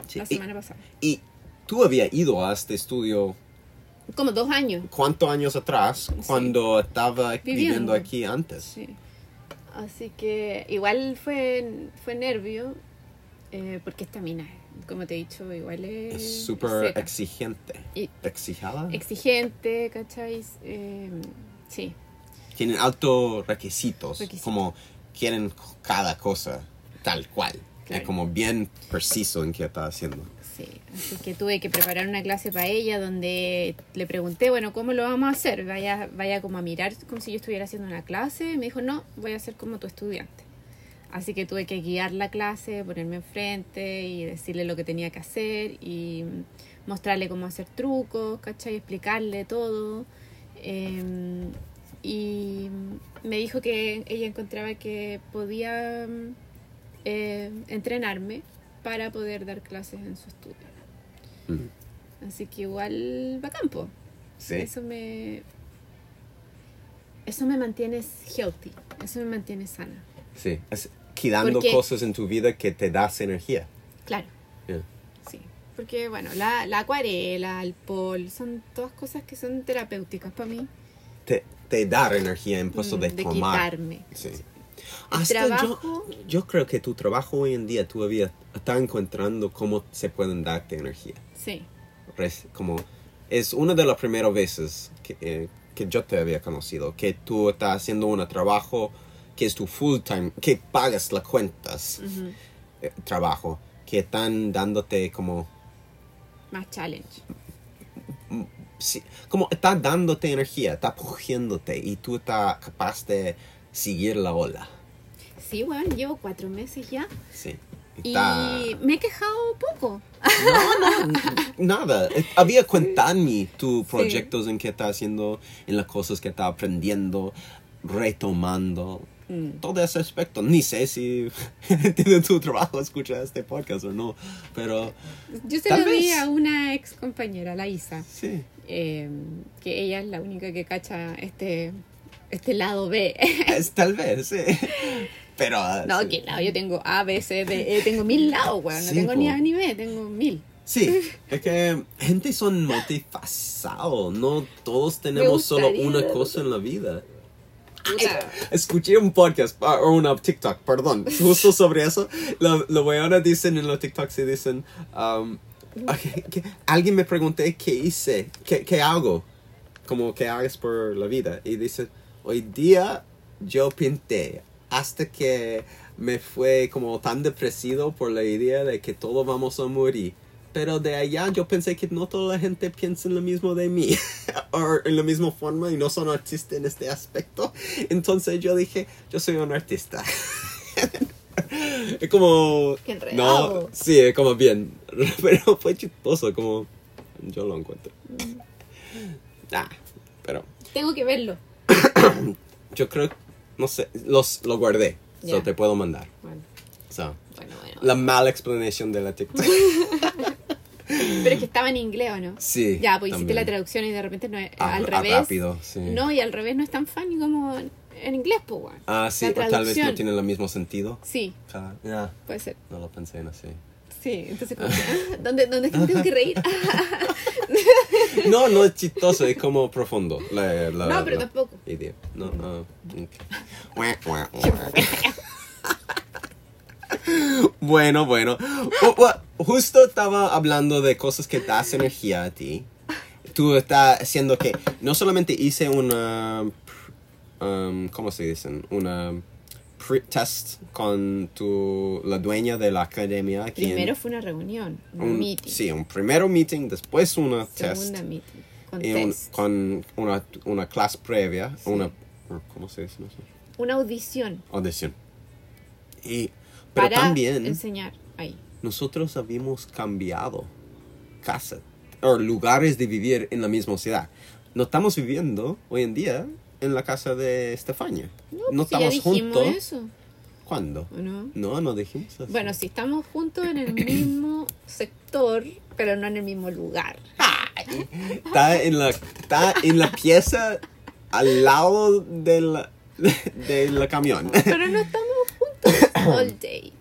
Sí, la y- semana pasada. Y tú habías ido a este estudio Como dos años. cuántos años atrás cuando estaba viviendo. Viviendo. aquí antes. Sí. Así que igual fue, fue nervio, eh, porque esta mina, como te he dicho, igual es súper exigente. Y- ¿Exijada? exigente, ¿cachai? Eh, sí, Tienen altos requisitos, Requisitos. Como quieren cada cosa tal cual. Claro. Es como bien preciso en qué está haciendo. sí. Así que tuve que preparar una clase para ella donde le pregunté, bueno, ¿cómo lo vamos a hacer? Vaya, vaya como a mirar como si yo estuviera haciendo una clase. Me dijo, no, voy a ser como tu estudiante. Así que tuve que guiar la clase, ponerme enfrente y decirle lo que tenía que hacer y mostrarle cómo hacer trucos, ¿cachai? Explicarle todo. Eh, y me dijo que ella encontraba que podía eh, entrenarme para poder dar clases en su estudio. Mm. Así que igual va a campo. Sí. Eso me... Eso me mantiene healthy, eso me mantiene sana. Sí. Es quitando Porque- cosas en tu vida que te das energía. Claro, Yeah. sí. Porque bueno, la, la acuarela, el pol, son todas cosas que son terapéuticas para mí. Te, te dar energía en puesto Mm, de, de tomar. quitarme. Sí. El Hasta trabajo- yo, yo creo que tu trabajo hoy en día todavía está encontrando cómo se pueden darte energía. Sí, como es una de las primeras veces que, eh, que yo te había conocido que tú estás haciendo un trabajo que es tu full time que pagas las cuentas eh, trabajo que están dándote como más challenge. sí, como está dándote energía está pugiéndote y tú estás capaz de seguir la ola Sí, bueno, llevo cuatro meses ya sí y me he quejado poco. No, no, nada. Había contado tus proyectos en que estás haciendo, en las cosas que estás aprendiendo, retomando. Mm. todo ese aspecto. Ni sé si tiene tu trabajo escucha este podcast o no, pero Yo se lo di vez. a una ex compañera, la Isa, sí. eh, que ella es la única que cacha este, este lado B. Es tal vez, sí. Pero. ah, no, sí. que lado yo tengo A, B, C, D, E, tengo mil lados, weón. No Sí, tengo ni po. A ni B, tengo mil. Sí, es que gente son multifacetados. No todos tenemos solo una cosa en la vida. Puta. Escuché un podcast ah, o una TikTok, perdón, justo sobre eso. Lo, lo weones dicen en los TikToks y dicen, um, ok, que- alguien me pregunté qué hice, qué, qué hago, como qué hagas por la vida. Y dice, hoy día yo pinté hasta que me fue como tan depresivo por la idea de que todos vamos a morir. Pero de allá yo pensé que no toda la gente piensa en lo mismo de mí. o en la misma forma y no son artistas en este aspecto. Entonces yo dije, yo soy un artista. es como... Qué. No, sí, es como bien. Pero fue chistoso, como... Yo lo encuentro. Ah, pero Tengo que verlo. yo creo... No sé, los, lo guardé. Ya. So te puedo mandar. Bueno, So, bueno, bueno. la mala explanación de la TikTok. Pero es que estaba en inglés, ¿o no? Sí. Ya, pues hiciste también. la traducción y de repente no es, Ah, al ah, revés. rápido, sí. No, y al revés no es tan funny como en, inglés, pues, weón. Ah, sí, o tal vez no tiene el mismo sentido. Sí, Ah, ya, puede ser. no lo pensé en así. Sí, entonces como ¿dónde, ¿dónde es que me tengo que reír? No, no es chistoso, es como profundo. La, la- No, pero la tampoco. idea. No, ok. Guau, guau, guau. Bueno, bueno. Oh, oh, Justo estaba hablando de cosas que das energía a ti. Tú estás haciendo que no solamente hice una, um, ¿cómo se dicen? Una pre test con tu, la dueña de la academia. Primero fue una reunión, un, un, meeting. Sí, un primero meeting, después una test Segunda meeting. Con y un- test. con una, una clase previa, Sí. una, ¿cómo se dice eso? Una audición Audición. Y, pero para también enseñar ahí. nosotros habíamos cambiado casa o lugares de vivir en la misma ciudad. No estamos viviendo hoy en día en la casa de Estefania. No, pues si ya estamos dijimos juntos. eso, ¿Cuándo? ¿o no? No, no dijimos eso. Bueno, sí estamos juntos en el mismo sector, pero no en el mismo lugar. Está en la, está en la pieza al lado de la, de la camión. Pero no estamos juntos all day,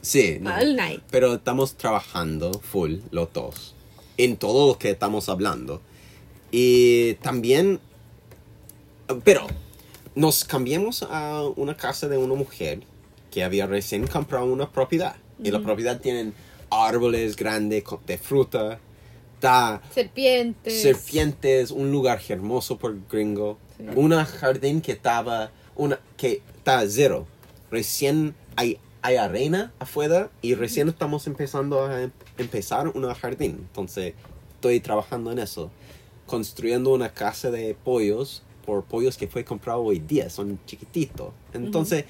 Sí, no. all night. pero estamos trabajando full los dos en todo lo que estamos hablando. Y también, pero nos cambiamos a una casa de una mujer que había recién comprado una propiedad. Y la propiedad tiene árboles grandes de fruta, está Serpientes. serpientes, un lugar hermoso por gringo, Sí. una jardín que estaba, una que está cero, recién hay, hay arena afuera y recién estamos empezando a em- empezar un jardín, entonces estoy trabajando en eso, construyendo una casa de pollos por pollos que fue comprado hoy día, son chiquititos, entonces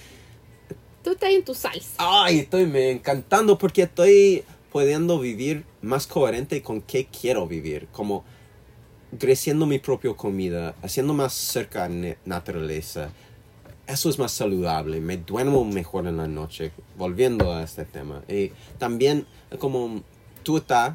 Tú estás en tu salsa. Ay, estoy me encantando porque estoy pudiendo vivir más coherente con qué quiero vivir, como creciendo mi propia comida, haciendo más cerca de na- naturaleza. Eso es más saludable, me duermo mejor en la noche, volviendo a este tema. Y también como tú estás,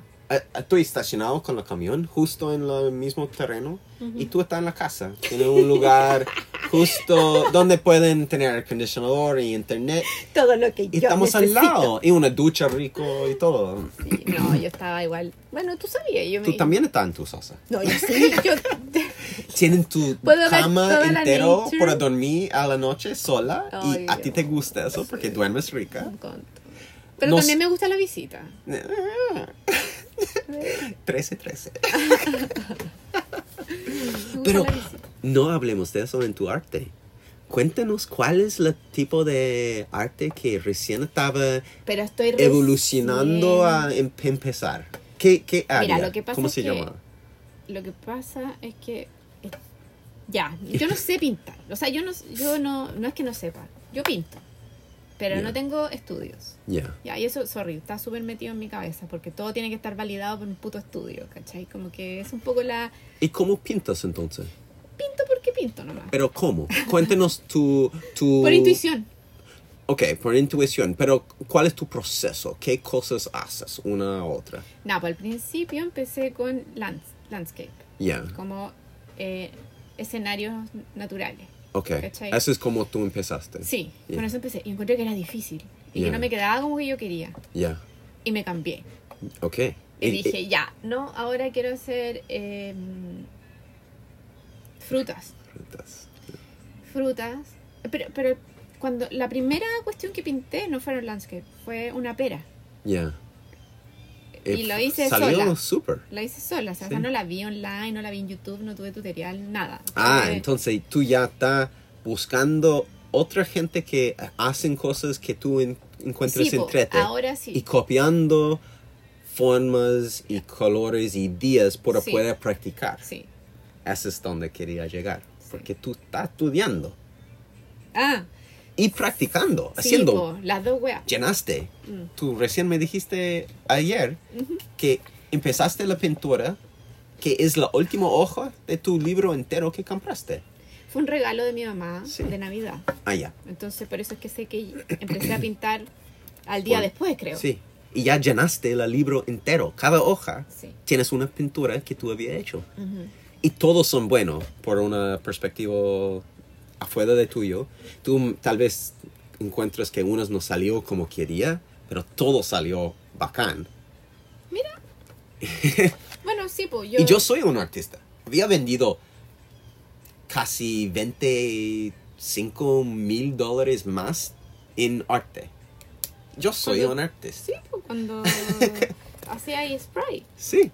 estoy estacionado con el camión justo en el mismo terreno y tú estás en la casa, en un lugar justo donde pueden tener acondicionador y internet Todo lo que y yo estamos al necesito. lado. Y una ducha rico y todo. Sí, no, yo estaba igual. Bueno, tú sabías, yo me... Tú también estás en tu salsa. No, yo sí, yo... Tienen tu cama entero para dormir a la noche sola. Ay, y a ti Dios. te gusta eso porque duermes rica. Pero Nos- también me gusta la visita. 13-13. Me gusta Pero la visita. no hablemos de eso en tu arte. Cuéntanos cuál es el tipo de arte que recién estaba Pero estoy evolucionando a em- empezar. ¿Qué, qué área? lo que pasa ¿Cómo es se que- llama? Lo que pasa es que... eh, Ya, yo no sé pintar. O sea, yo no, yo no, no es que no sepa. Yo pinto. Pero no tengo estudios. Ya. Ya, y eso, sorry, está súper metido en mi cabeza porque todo tiene que estar validado por un puto estudio, ¿cachai? Como que es un poco la... ¿Y cómo pintas entonces? Pinto porque pinto nomás. Pero ¿cómo? Cuéntenos tu... tu... Por intuición. Ok, por intuición. Pero ¿cuál es tu proceso? ¿Qué cosas haces una a otra? No, pues al principio empecé con lands- landscape, Ya, como eh, escenarios naturales. Ok. ¿Cachai? Eso es como tú empezaste. Sí, Ya. con eso empecé. Y encontré que era difícil. Y Ya. que no me quedaba como que yo quería. Ya, Y me cambié. ok. Y Y- dije, ya, no, ahora quiero hacer eh, frutas. frutas. Frutas. Pero, pero cuando la primera cuestión que pinté no fueron landscape, fue una pera. Ya. Y lo hice Salió sola. súper. La hice sola, o sea, Sí. no la vi online, no la vi en YouTube, no tuve tutorial, nada. Ah, Fue- entonces tú ya estás buscando otra gente que hacen cosas que tú en- encuentras Sí, entrete ahora sí. y copiando formas y colores y días para Sí. poder practicar. Sí. Ese es donde quería llegar. Porque tú estás estudiando Ah, y practicando, sí, haciendo. po, las dos weas. Llenaste. Mm. Tú recién me dijiste ayer que empezaste la pintura, que es la última hoja de tu libro entero que compraste. Fue un regalo de mi mamá Sí. de Navidad. Ah, ya. Entonces, por eso es que sé que empecé a pintar al día Bueno, después, creo. Sí. Y ya llenaste el libro entero. Cada hoja Sí. tienes una pintura que tú habías hecho. Ujú. Y todos son buenos por una perspectiva afuera de tuyo. Tú tal vez encuentras que unos no salió como quería, pero todo salió bacán. Bueno, sí, pues yo. Y yo soy un artista. Había vendido casi 25 mil dólares más en arte. Yo soy Cuando- un artista. Sí, pues cuando hacía spray, Sí,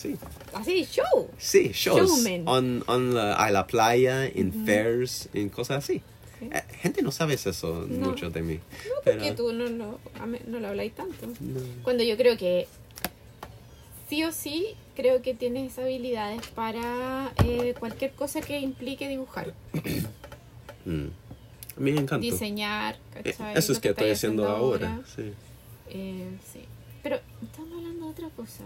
sí. ahí show. Sí, shows. Showman. On, on la, a la playa, en fairs, en cosas así. Sí. Eh, gente no sabe eso No. mucho de mí. No, pero- porque tú no, no, no lo habláis tanto. No. Cuando yo creo que sí o sí, creo que tienes habilidades para eh, cualquier cosa que implique dibujar, Mm. Me encanta. diseñar, Eh. Eso es Lo que estoy estáis haciendo ahora. sí. Eh, sí. Pero estamos hablando de otra cosa.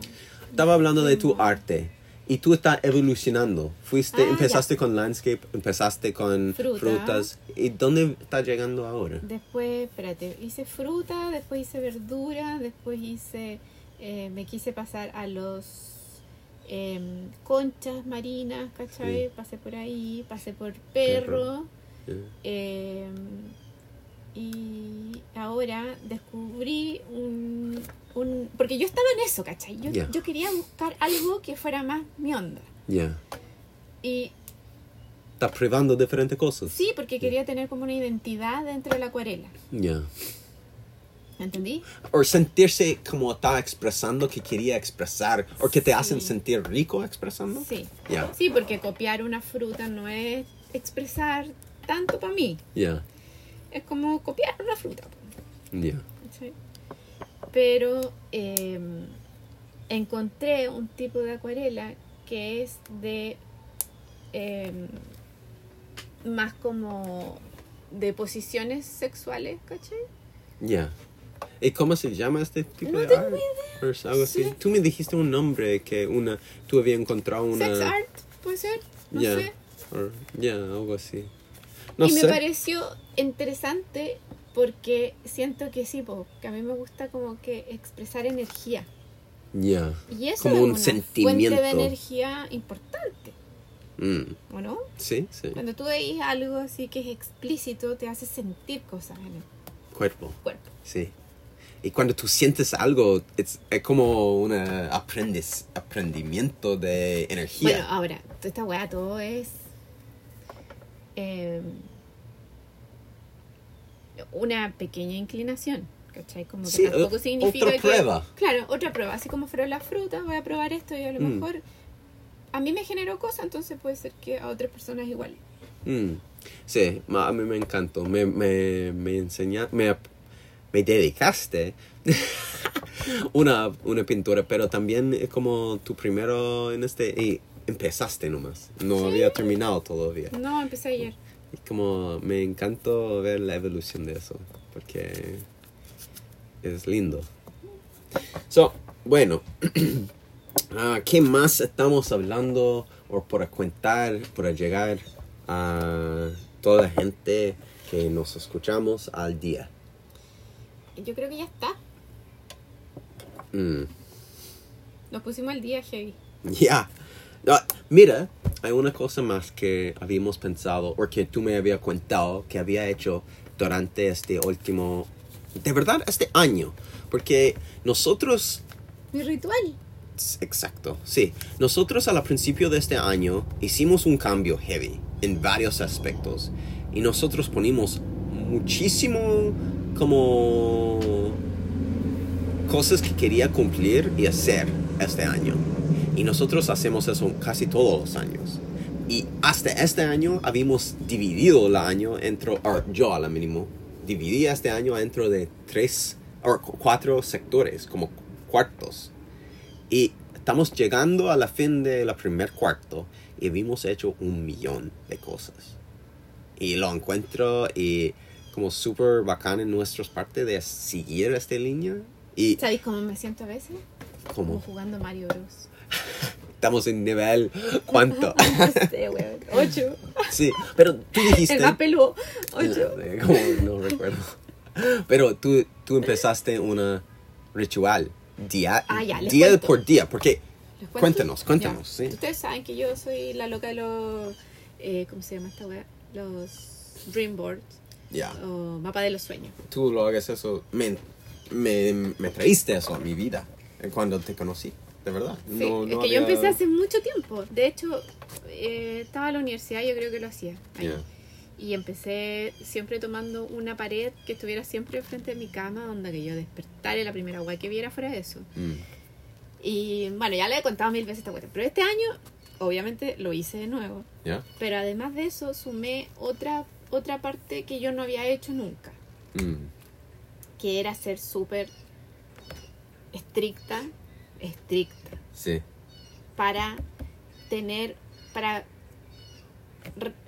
Estaba hablando de tu arte. Y tú estás evolucionando. Fuiste, Ah, empezaste con landscape, empezaste con Fruta. frutas. ¿Y dónde estás llegando ahora? Después, espérate, hice fruta, después hice verdura, después hice, eh, me quise pasar a los em, conchas marinas, ¿cachai? Sí. Pasé por ahí, pasé por perro. Yeah. Y ahora descubrí un, un... Porque yo estaba en eso, ¿cachai? Yo, Ya. yo quería buscar algo que fuera más mi onda. Yeah. Y Estás probando diferentes cosas. sí, porque quería tener como una identidad dentro de la acuarela. Yeah. ¿Entendí? O sentirse como está expresando que quería expresar. O que te hacen Sí. sentir rico expresando. Sí. Yeah. Sí, porque copiar una fruta no es expresar tanto para mí. Yeah. Es como copiar una fruta. Yeah. ¿cachai? Pero eh, encontré un tipo de acuarela que es de eh, más como de posiciones sexuales, ¿cachai? Yeah. ¿Y cómo se llama este tipo No de tengo idea. Es algo así. Sí. Tú me dijiste un nombre que una tú habías encontrado una Sex art, puede ser, no Yeah. sé. Or- yeah, algo así. No y sé. me pareció interesante porque siento que sí, po, que a mí me gusta como que expresar energía. Yeah. Y eso Como es un una sentimiento. fuente de energía importante, Mm. ¿o no? Sí, sí. Cuando tú veis algo así que es explícito, te hace sentir cosas en el Cuerpo. cuerpo. Sí. Y cuando tú sientes algo, es, es como un aprendiz, aprendimiento de energía. Bueno, ahora, toda esta weá, todo es eh, una pequeña inclinación. ¿Cachai? Como que Sí, tampoco significa otra que- prueba. Claro, otra prueba. Así como fueron las frutas, voy a probar esto y a lo Mm. mejor a mí me generó cosas, entonces puede ser que a otras personas igual. Mm. Sí, a mí me encantó. Me, me, me enseña, me, me dedicaste una, una pintura, pero también es como tu primero en este... Y empezaste nomás. No había terminado todavía. No, empecé ayer. Y como me encantó ver la evolución de eso, porque es lindo. So, bueno, ah, ¿qué más estamos hablando o por contar, por llegar a toda la gente que nos escuchamos al día? Yo creo que ya está. Mm, Nos pusimos al día heavy. Ya. Ah, mira, hay una cosa más que habíamos pensado, o que tú me habías contado que había hecho durante este último, de verdad, este año. Porque nosotros Mi ritual. Exacto, sí. Nosotros al principio de este año hicimos un cambio heavy en varios aspectos y nosotros ponimos muchísimo como cosas que quería cumplir y hacer este año. Y nosotros hacemos eso casi todos los años. Y hasta este año habíamos dividido el año entre, o yo a la mínimo, dividí este año dentro de tres o cu- cuatro sectores, como cuartos. Y estamos llegando a la fin de la primer cuarto y hemos hecho un millón de cosas. Y lo encuentro y como súper bacán en nuestras partes de seguir esta línea. Y ¿Sabéis cómo me siento a veces? Como como jugando Mario Bros. Estamos en nivel, ¿cuánto? No sé, weón. Ocho. sí, pero tú dijiste... El más peludo. Ocho. Eh, como no recuerdo. Pero tú, tú empezaste una ritual día, Ah, ya, día cuento. por día, porque. Cuéntanos, cuéntanos, sí. Ustedes saben que yo soy la loca de los. eh, ¿Cómo se llama esta weá? Los Dream Boards ya, o mapa de los sueños. tú lo hagas eso, me, me, me traíste eso a mi vida eh, cuando te conocí, de verdad. Sí, No- es que yo empecé hace mucho tiempo. De hecho, eh, estaba en la universidad, yo creo que lo hacía. ahí. Y empecé siempre tomando una pared que estuviera siempre frente a mi cama, donde que yo despertara y la primera weá que viera fuera eso. Mm, Y bueno, ya le he contado mil veces esta cuestión. Pero este año, obviamente, lo hice de nuevo. Pero además de eso, sumé otra, otra parte que yo no había hecho nunca. Mm, Que era ser súper estricta, estricta. sí, Para tener, para,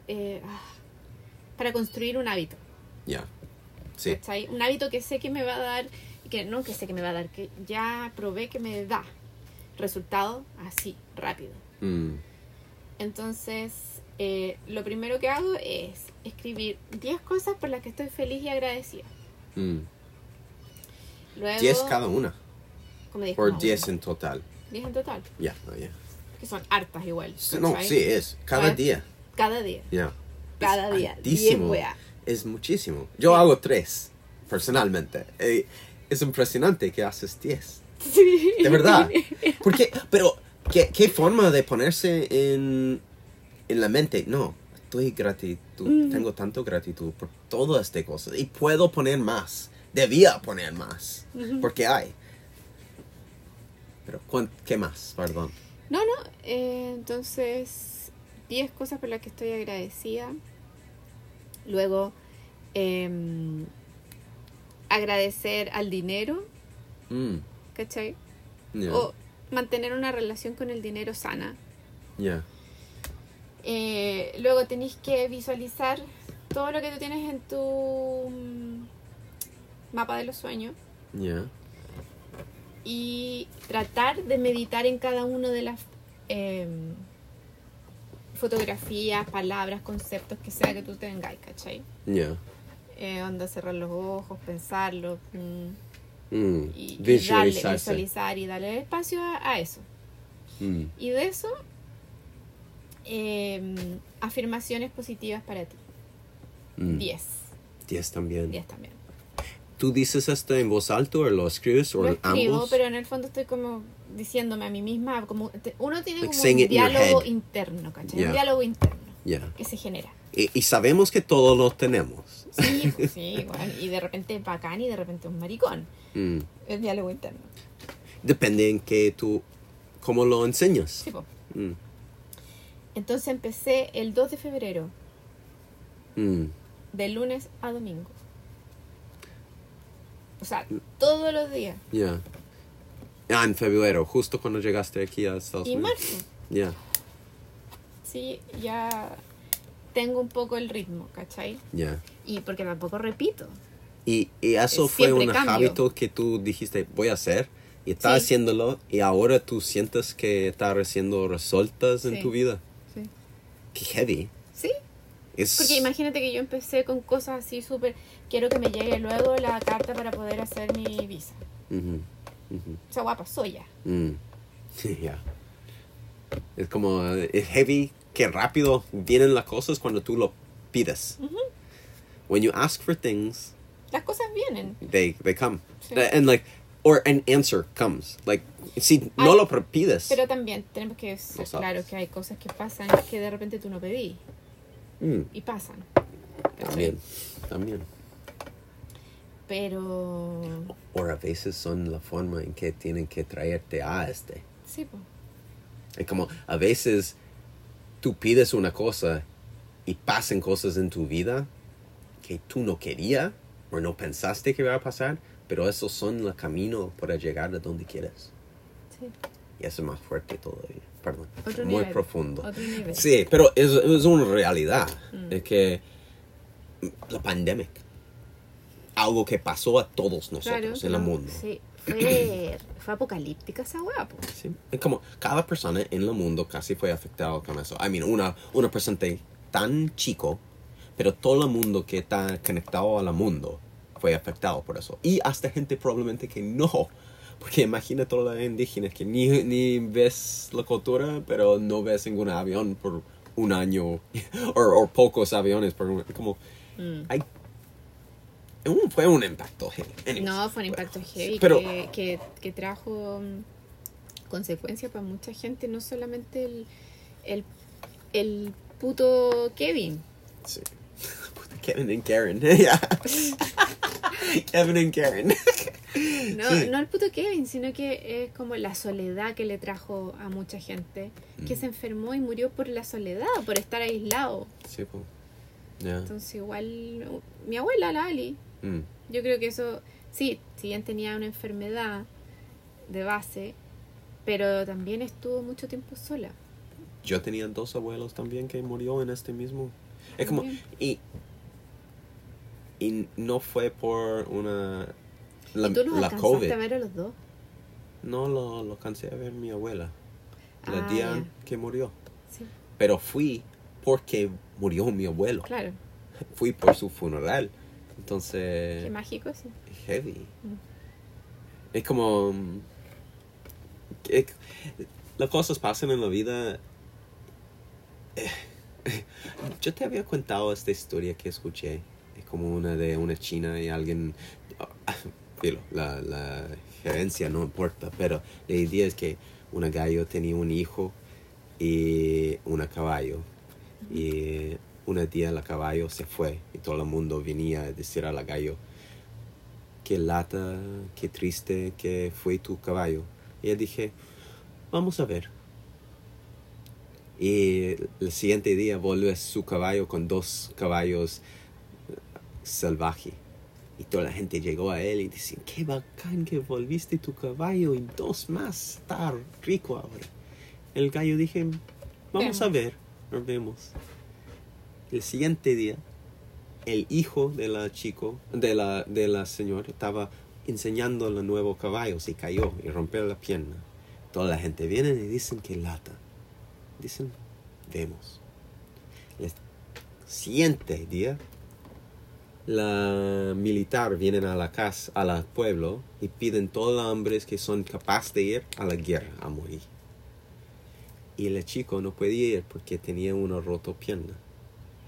eh, ah, para construir un hábito. ya. Sí, ¿cachai? Un hábito que sé que me va a dar, que no que sé que me va a dar, que ya probé que me da resultado así, rápido. mm, Entonces, eh, lo primero que hago es escribir 10 cosas por las que estoy feliz y agradecida. mm. Luego, 10 cada una, como 10 o cada 10 una. en total. 10 en total, Ya, no, ya. que son hartas igual. No, ¿cachai? sí, es, cada día, Cada día. ya. Cada Es día. 10 altísimo. weas. Es muchísimo. Yo hago tres, personalmente. Eh, es impresionante que haces 10. Sí. De verdad. Porque, pero, ¿qué, qué forma de ponerse en, en la mente? No, estoy gratitud. Mm. Tengo tanto gratitud por todas estas cosas. Y puedo poner más. Debía poner más. Porque hay. Pero, ¿cuán- ¿qué más? Perdón. No, no. eh, entonces, 10 cosas por las que estoy agradecida. Luego, em, agradecer al dinero, Mm, ¿cachai? O mantener una relación con el dinero sana. ya. Eh, luego tenéis que visualizar todo lo que tú tienes en tu mm, mapa de los sueños Ya. Y tratar de meditar en cada una de las em, fotografías, palabras, conceptos que sea que tú tengáis, ¿cachai? Ya. Eh, onda cerrar los ojos, pensarlo mm, Mm, y, y darle, visualizar y darle espacio a, a eso. Mm, Y de eso, em, afirmaciones positivas para ti. mm. 10. 10 también. 10 también. ¿Tú dices esto en voz alta o lo escribes o Lo escribo, ambos? pero en el fondo estoy como diciéndome a mí misma, como te- uno tiene Like como un diálogo interno, ¿cachai? Yeah. Un diálogo interno que se genera. Y, y sabemos que todos lo tenemos. Sí, pues sí, bueno, y de repente es bacán y de repente es un maricón. Mm. El diálogo interno. Depende en que tú, cómo lo enseñas. Sí, po. Mm. Entonces empecé el 2 de febrero, Mm. de lunes a domingo. O sea, todos los días. Ya. Ah, en febrero, justo cuando llegaste aquí a Estados Y Unidos. marzo. Ya. Sí, ya tengo un poco el ritmo, ¿cachai? Ya. Y porque tampoco repito. Y, y eso Es fue siempre un cambio. hábito que tú dijiste, voy a hacer. Y estás Sí. haciéndolo y ahora tú sientes que está recibiendo resultados en Sí. tu vida. Sí. Qué heavy. Sí, Es, Porque imagínate que yo empecé con cosas así súper. Quiero que me llegue luego la carta para poder hacer mi visa. Ujú, ujú. Esa guapa soy ya. Mm. Ya. Es como, eh, es heavy, que rápido vienen las cosas cuando tú lo pides. When you ask for things, Las cosas vienen. they, they come. Sí. Uh, And like, or an answer comes. Like, si no Ay, lo pides. Pero también tenemos que ser sabes. claro que hay cosas que pasan que de repente tú no pedí. Mm, Y pasan. también, también. Pero. O a veces son la forma en que tienen que traerte a este. Sí, pues. Es como, a veces tú pides una cosa y pasan cosas en tu vida que tú no querías o no pensaste que iba a pasar, pero esos son el camino para llegar a donde quieres. Sí. Y eso es más fuerte todavía. Perdón. Otro Muy nivel, profundo. otro nivel. Mm. Sí, pero es, es una realidad. Es que la pandemia, algo que pasó a todos nosotros en el mundo. Sí. Fue, fue apocalíptica esa hueá. Sí, Es como cada persona en el mundo casi fue afectado con eso. I mean, una, una persona tan chico, pero todo el mundo que está conectado al mundo fue afectado por eso. Y hasta gente probablemente que no. Porque imagina todos los indígenas que ni, ni ves la cultura, pero no ves ningún avión por un año. O, o pocos aviones por un, como... Hay, un- fue un impacto. heavy. Anyways, No, fue un impacto heavy Pero- que, que, que trajo mm, consecuencias para mucha gente, no solamente el, el, el puto Kevin. Sí. Kevin and Karen. Ya. Kevin and Karen. No, Sí. no el puto Kevin, sino que es como la soledad que le trajo a mucha gente Mm. que se enfermó y murió por la soledad, por estar aislado. Sí, pues. Ya. Entonces igual mi abuela, la Ali, Mm. yo creo que eso, sí, si bien tenía una enfermedad de base, pero también estuvo mucho tiempo sola. Yo tenía dos abuelos también que murió en este mismo. Es como. Y. Y no fue por una. La, ¿Y tú los la COVID. a ver a los dos? No lo, lo cansé a ver mi abuela. El Ah, día que murió. Sí, Pero fui porque murió mi abuelo. claro. Fui por su funeral. Qué Entonces. mágico eso. heavy. Es como... mm, las cosas pasan en la vida. Eh, Yo te había contado esta historia que escuché. Como una de una china y alguien... ah, la, la gerencia no importa, pero la idea es que una gallo tenía un hijo y una caballo. Y un día la caballo se fue y todo el mundo venía a decir a la gallo, qué lata, qué triste que fue tu caballo. Y yo dije, vamos a ver. Y el siguiente día vuelve su caballo con dos caballos salvajes. Y toda la gente llegó a él y dice, qué bacán que volviste tu caballo y dos más, está rico ahora. El gallo dije, vamos a ver, nos vemos. El siguiente día, el hijo de la chico, de la, de la señora, estaba enseñando el nuevo caballo, se cayó y rompió la pierna. Toda la gente viene y dicen que lata. Dicen, vemos. El siguiente día, la militar vienen a la casa, a la pueblo y piden todos los hombres que son capaces de ir a la guerra a morir. Y el chico no podía ir porque tenía una roto pierna.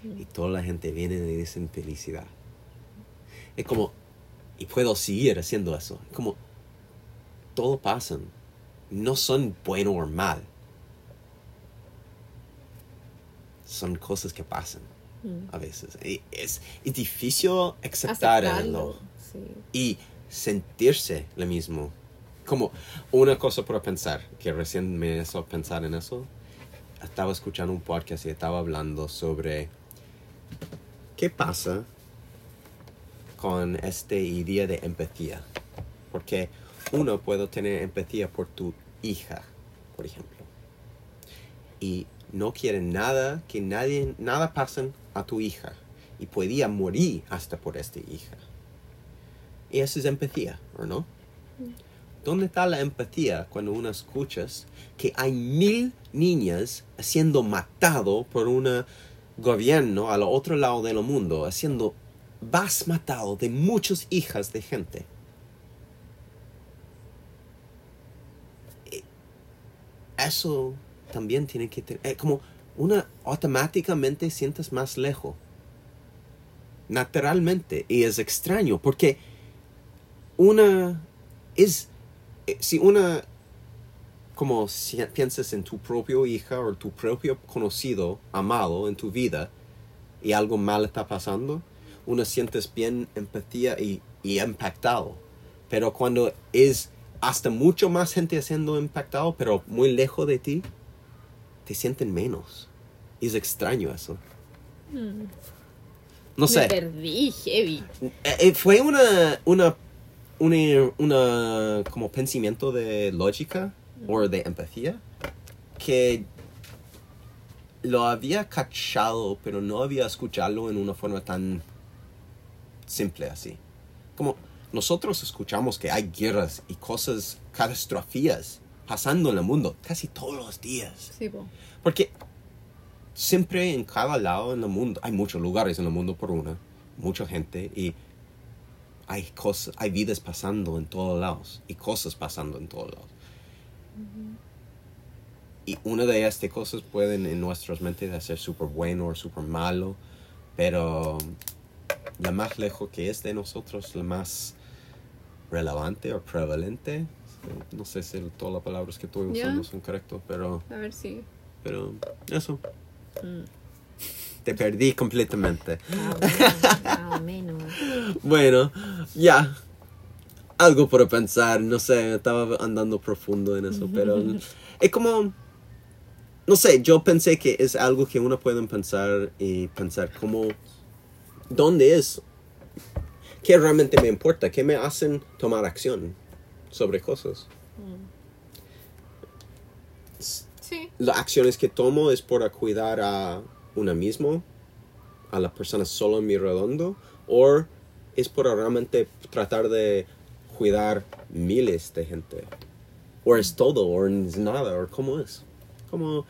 Y toda la gente viene y dicen felicidad. Es como, y puedo seguir haciendo eso. Es como, todo pasa. No son bueno o mal. Son cosas que pasan Mm. a veces. Y es, es difícil aceptar Aceptarlo, sí. y sentirse lo mismo. Como una cosa para pensar, que recién me hizo pensar en eso. Estaba escuchando un podcast y estaba hablando sobre qué pasa con este idea de empatía. Porque uno puede tener empatía por tu hija, por ejemplo. Y no quiere nada, que nadie, nada pase a tu hija. Y podía morir hasta por esta hija. Y eso es empatía, ¿o no? ¿Dónde está la empatía cuando uno escuchas que hay mil niñas siendo matado por una gobierno al otro lado del mundo haciendo vas matado de muchas hijas de gente. Eh, Eso también tiene que tener, eh, como una automáticamente sientes más lejos. Naturalmente. Y es extraño porque una es, eh, si una, como si piensas en tu propio hija o tu propio conocido, amado en tu vida, y algo mal está pasando, uno sientes bien empatía y, y impactado. Pero cuando es hasta mucho más gente siendo impactado, pero muy lejos de ti, te sienten menos. Y es extraño eso. No sé. Me perdí, heavy. Eh, eh, fue una, una, una, una como pensamiento de lógica o de empatía que lo había cachado, pero no había escuchado en una forma tan simple así. Como nosotros escuchamos que hay guerras y cosas catastrofías pasando en el mundo casi todos los días. Sí, po. Porque siempre en cada lado en el mundo, hay muchos lugares en el mundo por una, mucha gente y hay cosas, hay vidas pasando en todos lados y cosas pasando en todos lados. Y una de estas cosas pueden en nuestras mentes ser súper bueno o súper malo, pero la más lejos que es de nosotros, la más relevante o prevalente, no sé si todas las palabras que estoy usando son correctas, pero... A ver si. Pero eso. Mm. Te perdí completamente. Más o menos. Bueno, ya. Algo por pensar, no sé, estaba andando profundo en eso, pero es como, no sé, yo pensé que es algo que uno puede pensar y pensar como, ¿dónde es? ¿Qué realmente me importa? ¿Qué me hacen tomar acción sobre cosas? Sí. las acciones que tomo es por cuidar a uno mismo, a la persona solo en mi redondo, o es por realmente tratar de cuidar miles de gente. O es todo, o es nada, o cómo es. Como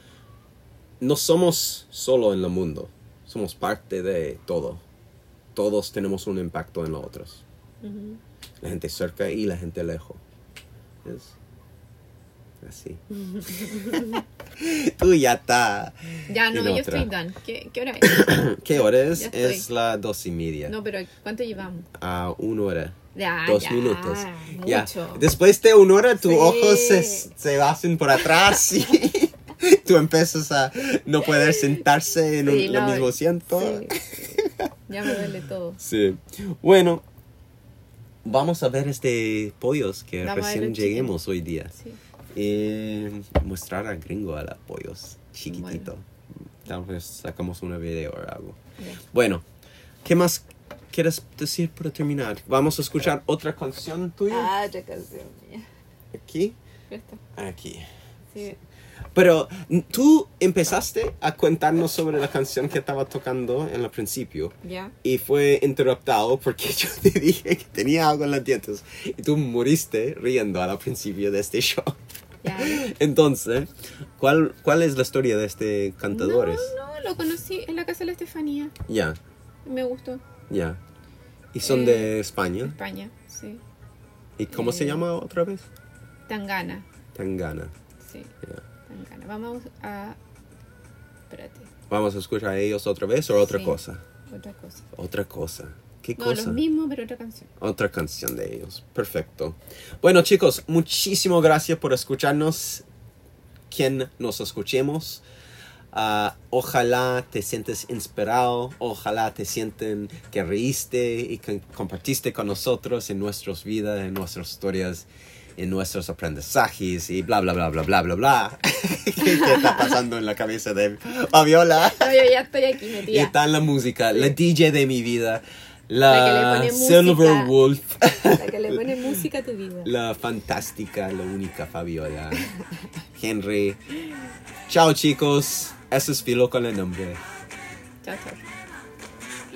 no somos solo en el mundo, somos parte de todo. Todos tenemos un impacto en los otros. La gente cerca y la gente lejos. Es así. Tú ya está. Ya, no, yo estoy done. ¿Qué, qué hora es? ¿Qué hora es? Ya. Es las dos y media. No, pero ¿cuánto llevamos? A una hora. Ya, dos ya, minutos. Ya. Mucho. Después de una hora, tus Sí. ojos se, se hacen por atrás y tú empiezas a no poder sentarse en un- Sí, el no, mismo asiento. sí. Ya me duele todo. Sí. Bueno, vamos a ver este pollos que recién lleguemos hoy día. Sí. Y mostrar a gringo a los pollos chiquitito. Tal vez sacamos un video o algo. Bueno, ¿qué más quieres decir para terminar? Vamos a escuchar otra canción tuya. Ah, otra canción mía. Aquí. Esta. Aquí. Sí. Pero tú empezaste a contarnos sobre la canción que estaba tocando en el principio. Ya. Y fue interruptado porque yo te dije que tenía algo en los dientes. Y tú moriste riendo al principio de este show. Ya. Entonces, ¿cuál, cuál es la historia de este cantadores? No, no, lo conocí en la casa de la Estefanía. Ya, Me gustó. ya. ¿Y son Eh, de España? España, sí. ¿Y cómo se eh, llama otra vez? Tangana, Tangana. sí. Tangana. Vamos a. Espérate, ¿Vamos a escuchar a ellos otra vez o otra Sí. cosa? otra cosa. Otra cosa. ¿Qué No, cosa? mismos, pero otra canción. Otra canción de ellos. Perfecto. Bueno, chicos, muchísimas gracias por escucharnos. Quien nos escuchemos. Ah, ojalá te sientes inspirado. Ojalá te sienten que reíste y que compartiste con nosotros en nuestras vidas, en nuestras historias, en nuestros aprendizajes y bla, bla, bla, bla, bla, bla, bla. ¿Qué, qué está pasando en la cabeza de Fabiola? Yo ya estoy aquí Y metida. está en la música, la DJ de mi vida, La que le la, pone Silver música. Wolf, La que le pone música a tu vida. la fantástica, la única Fabiola, Henry. Chao chicos, eso es Filo con el nombre. Chao, chao.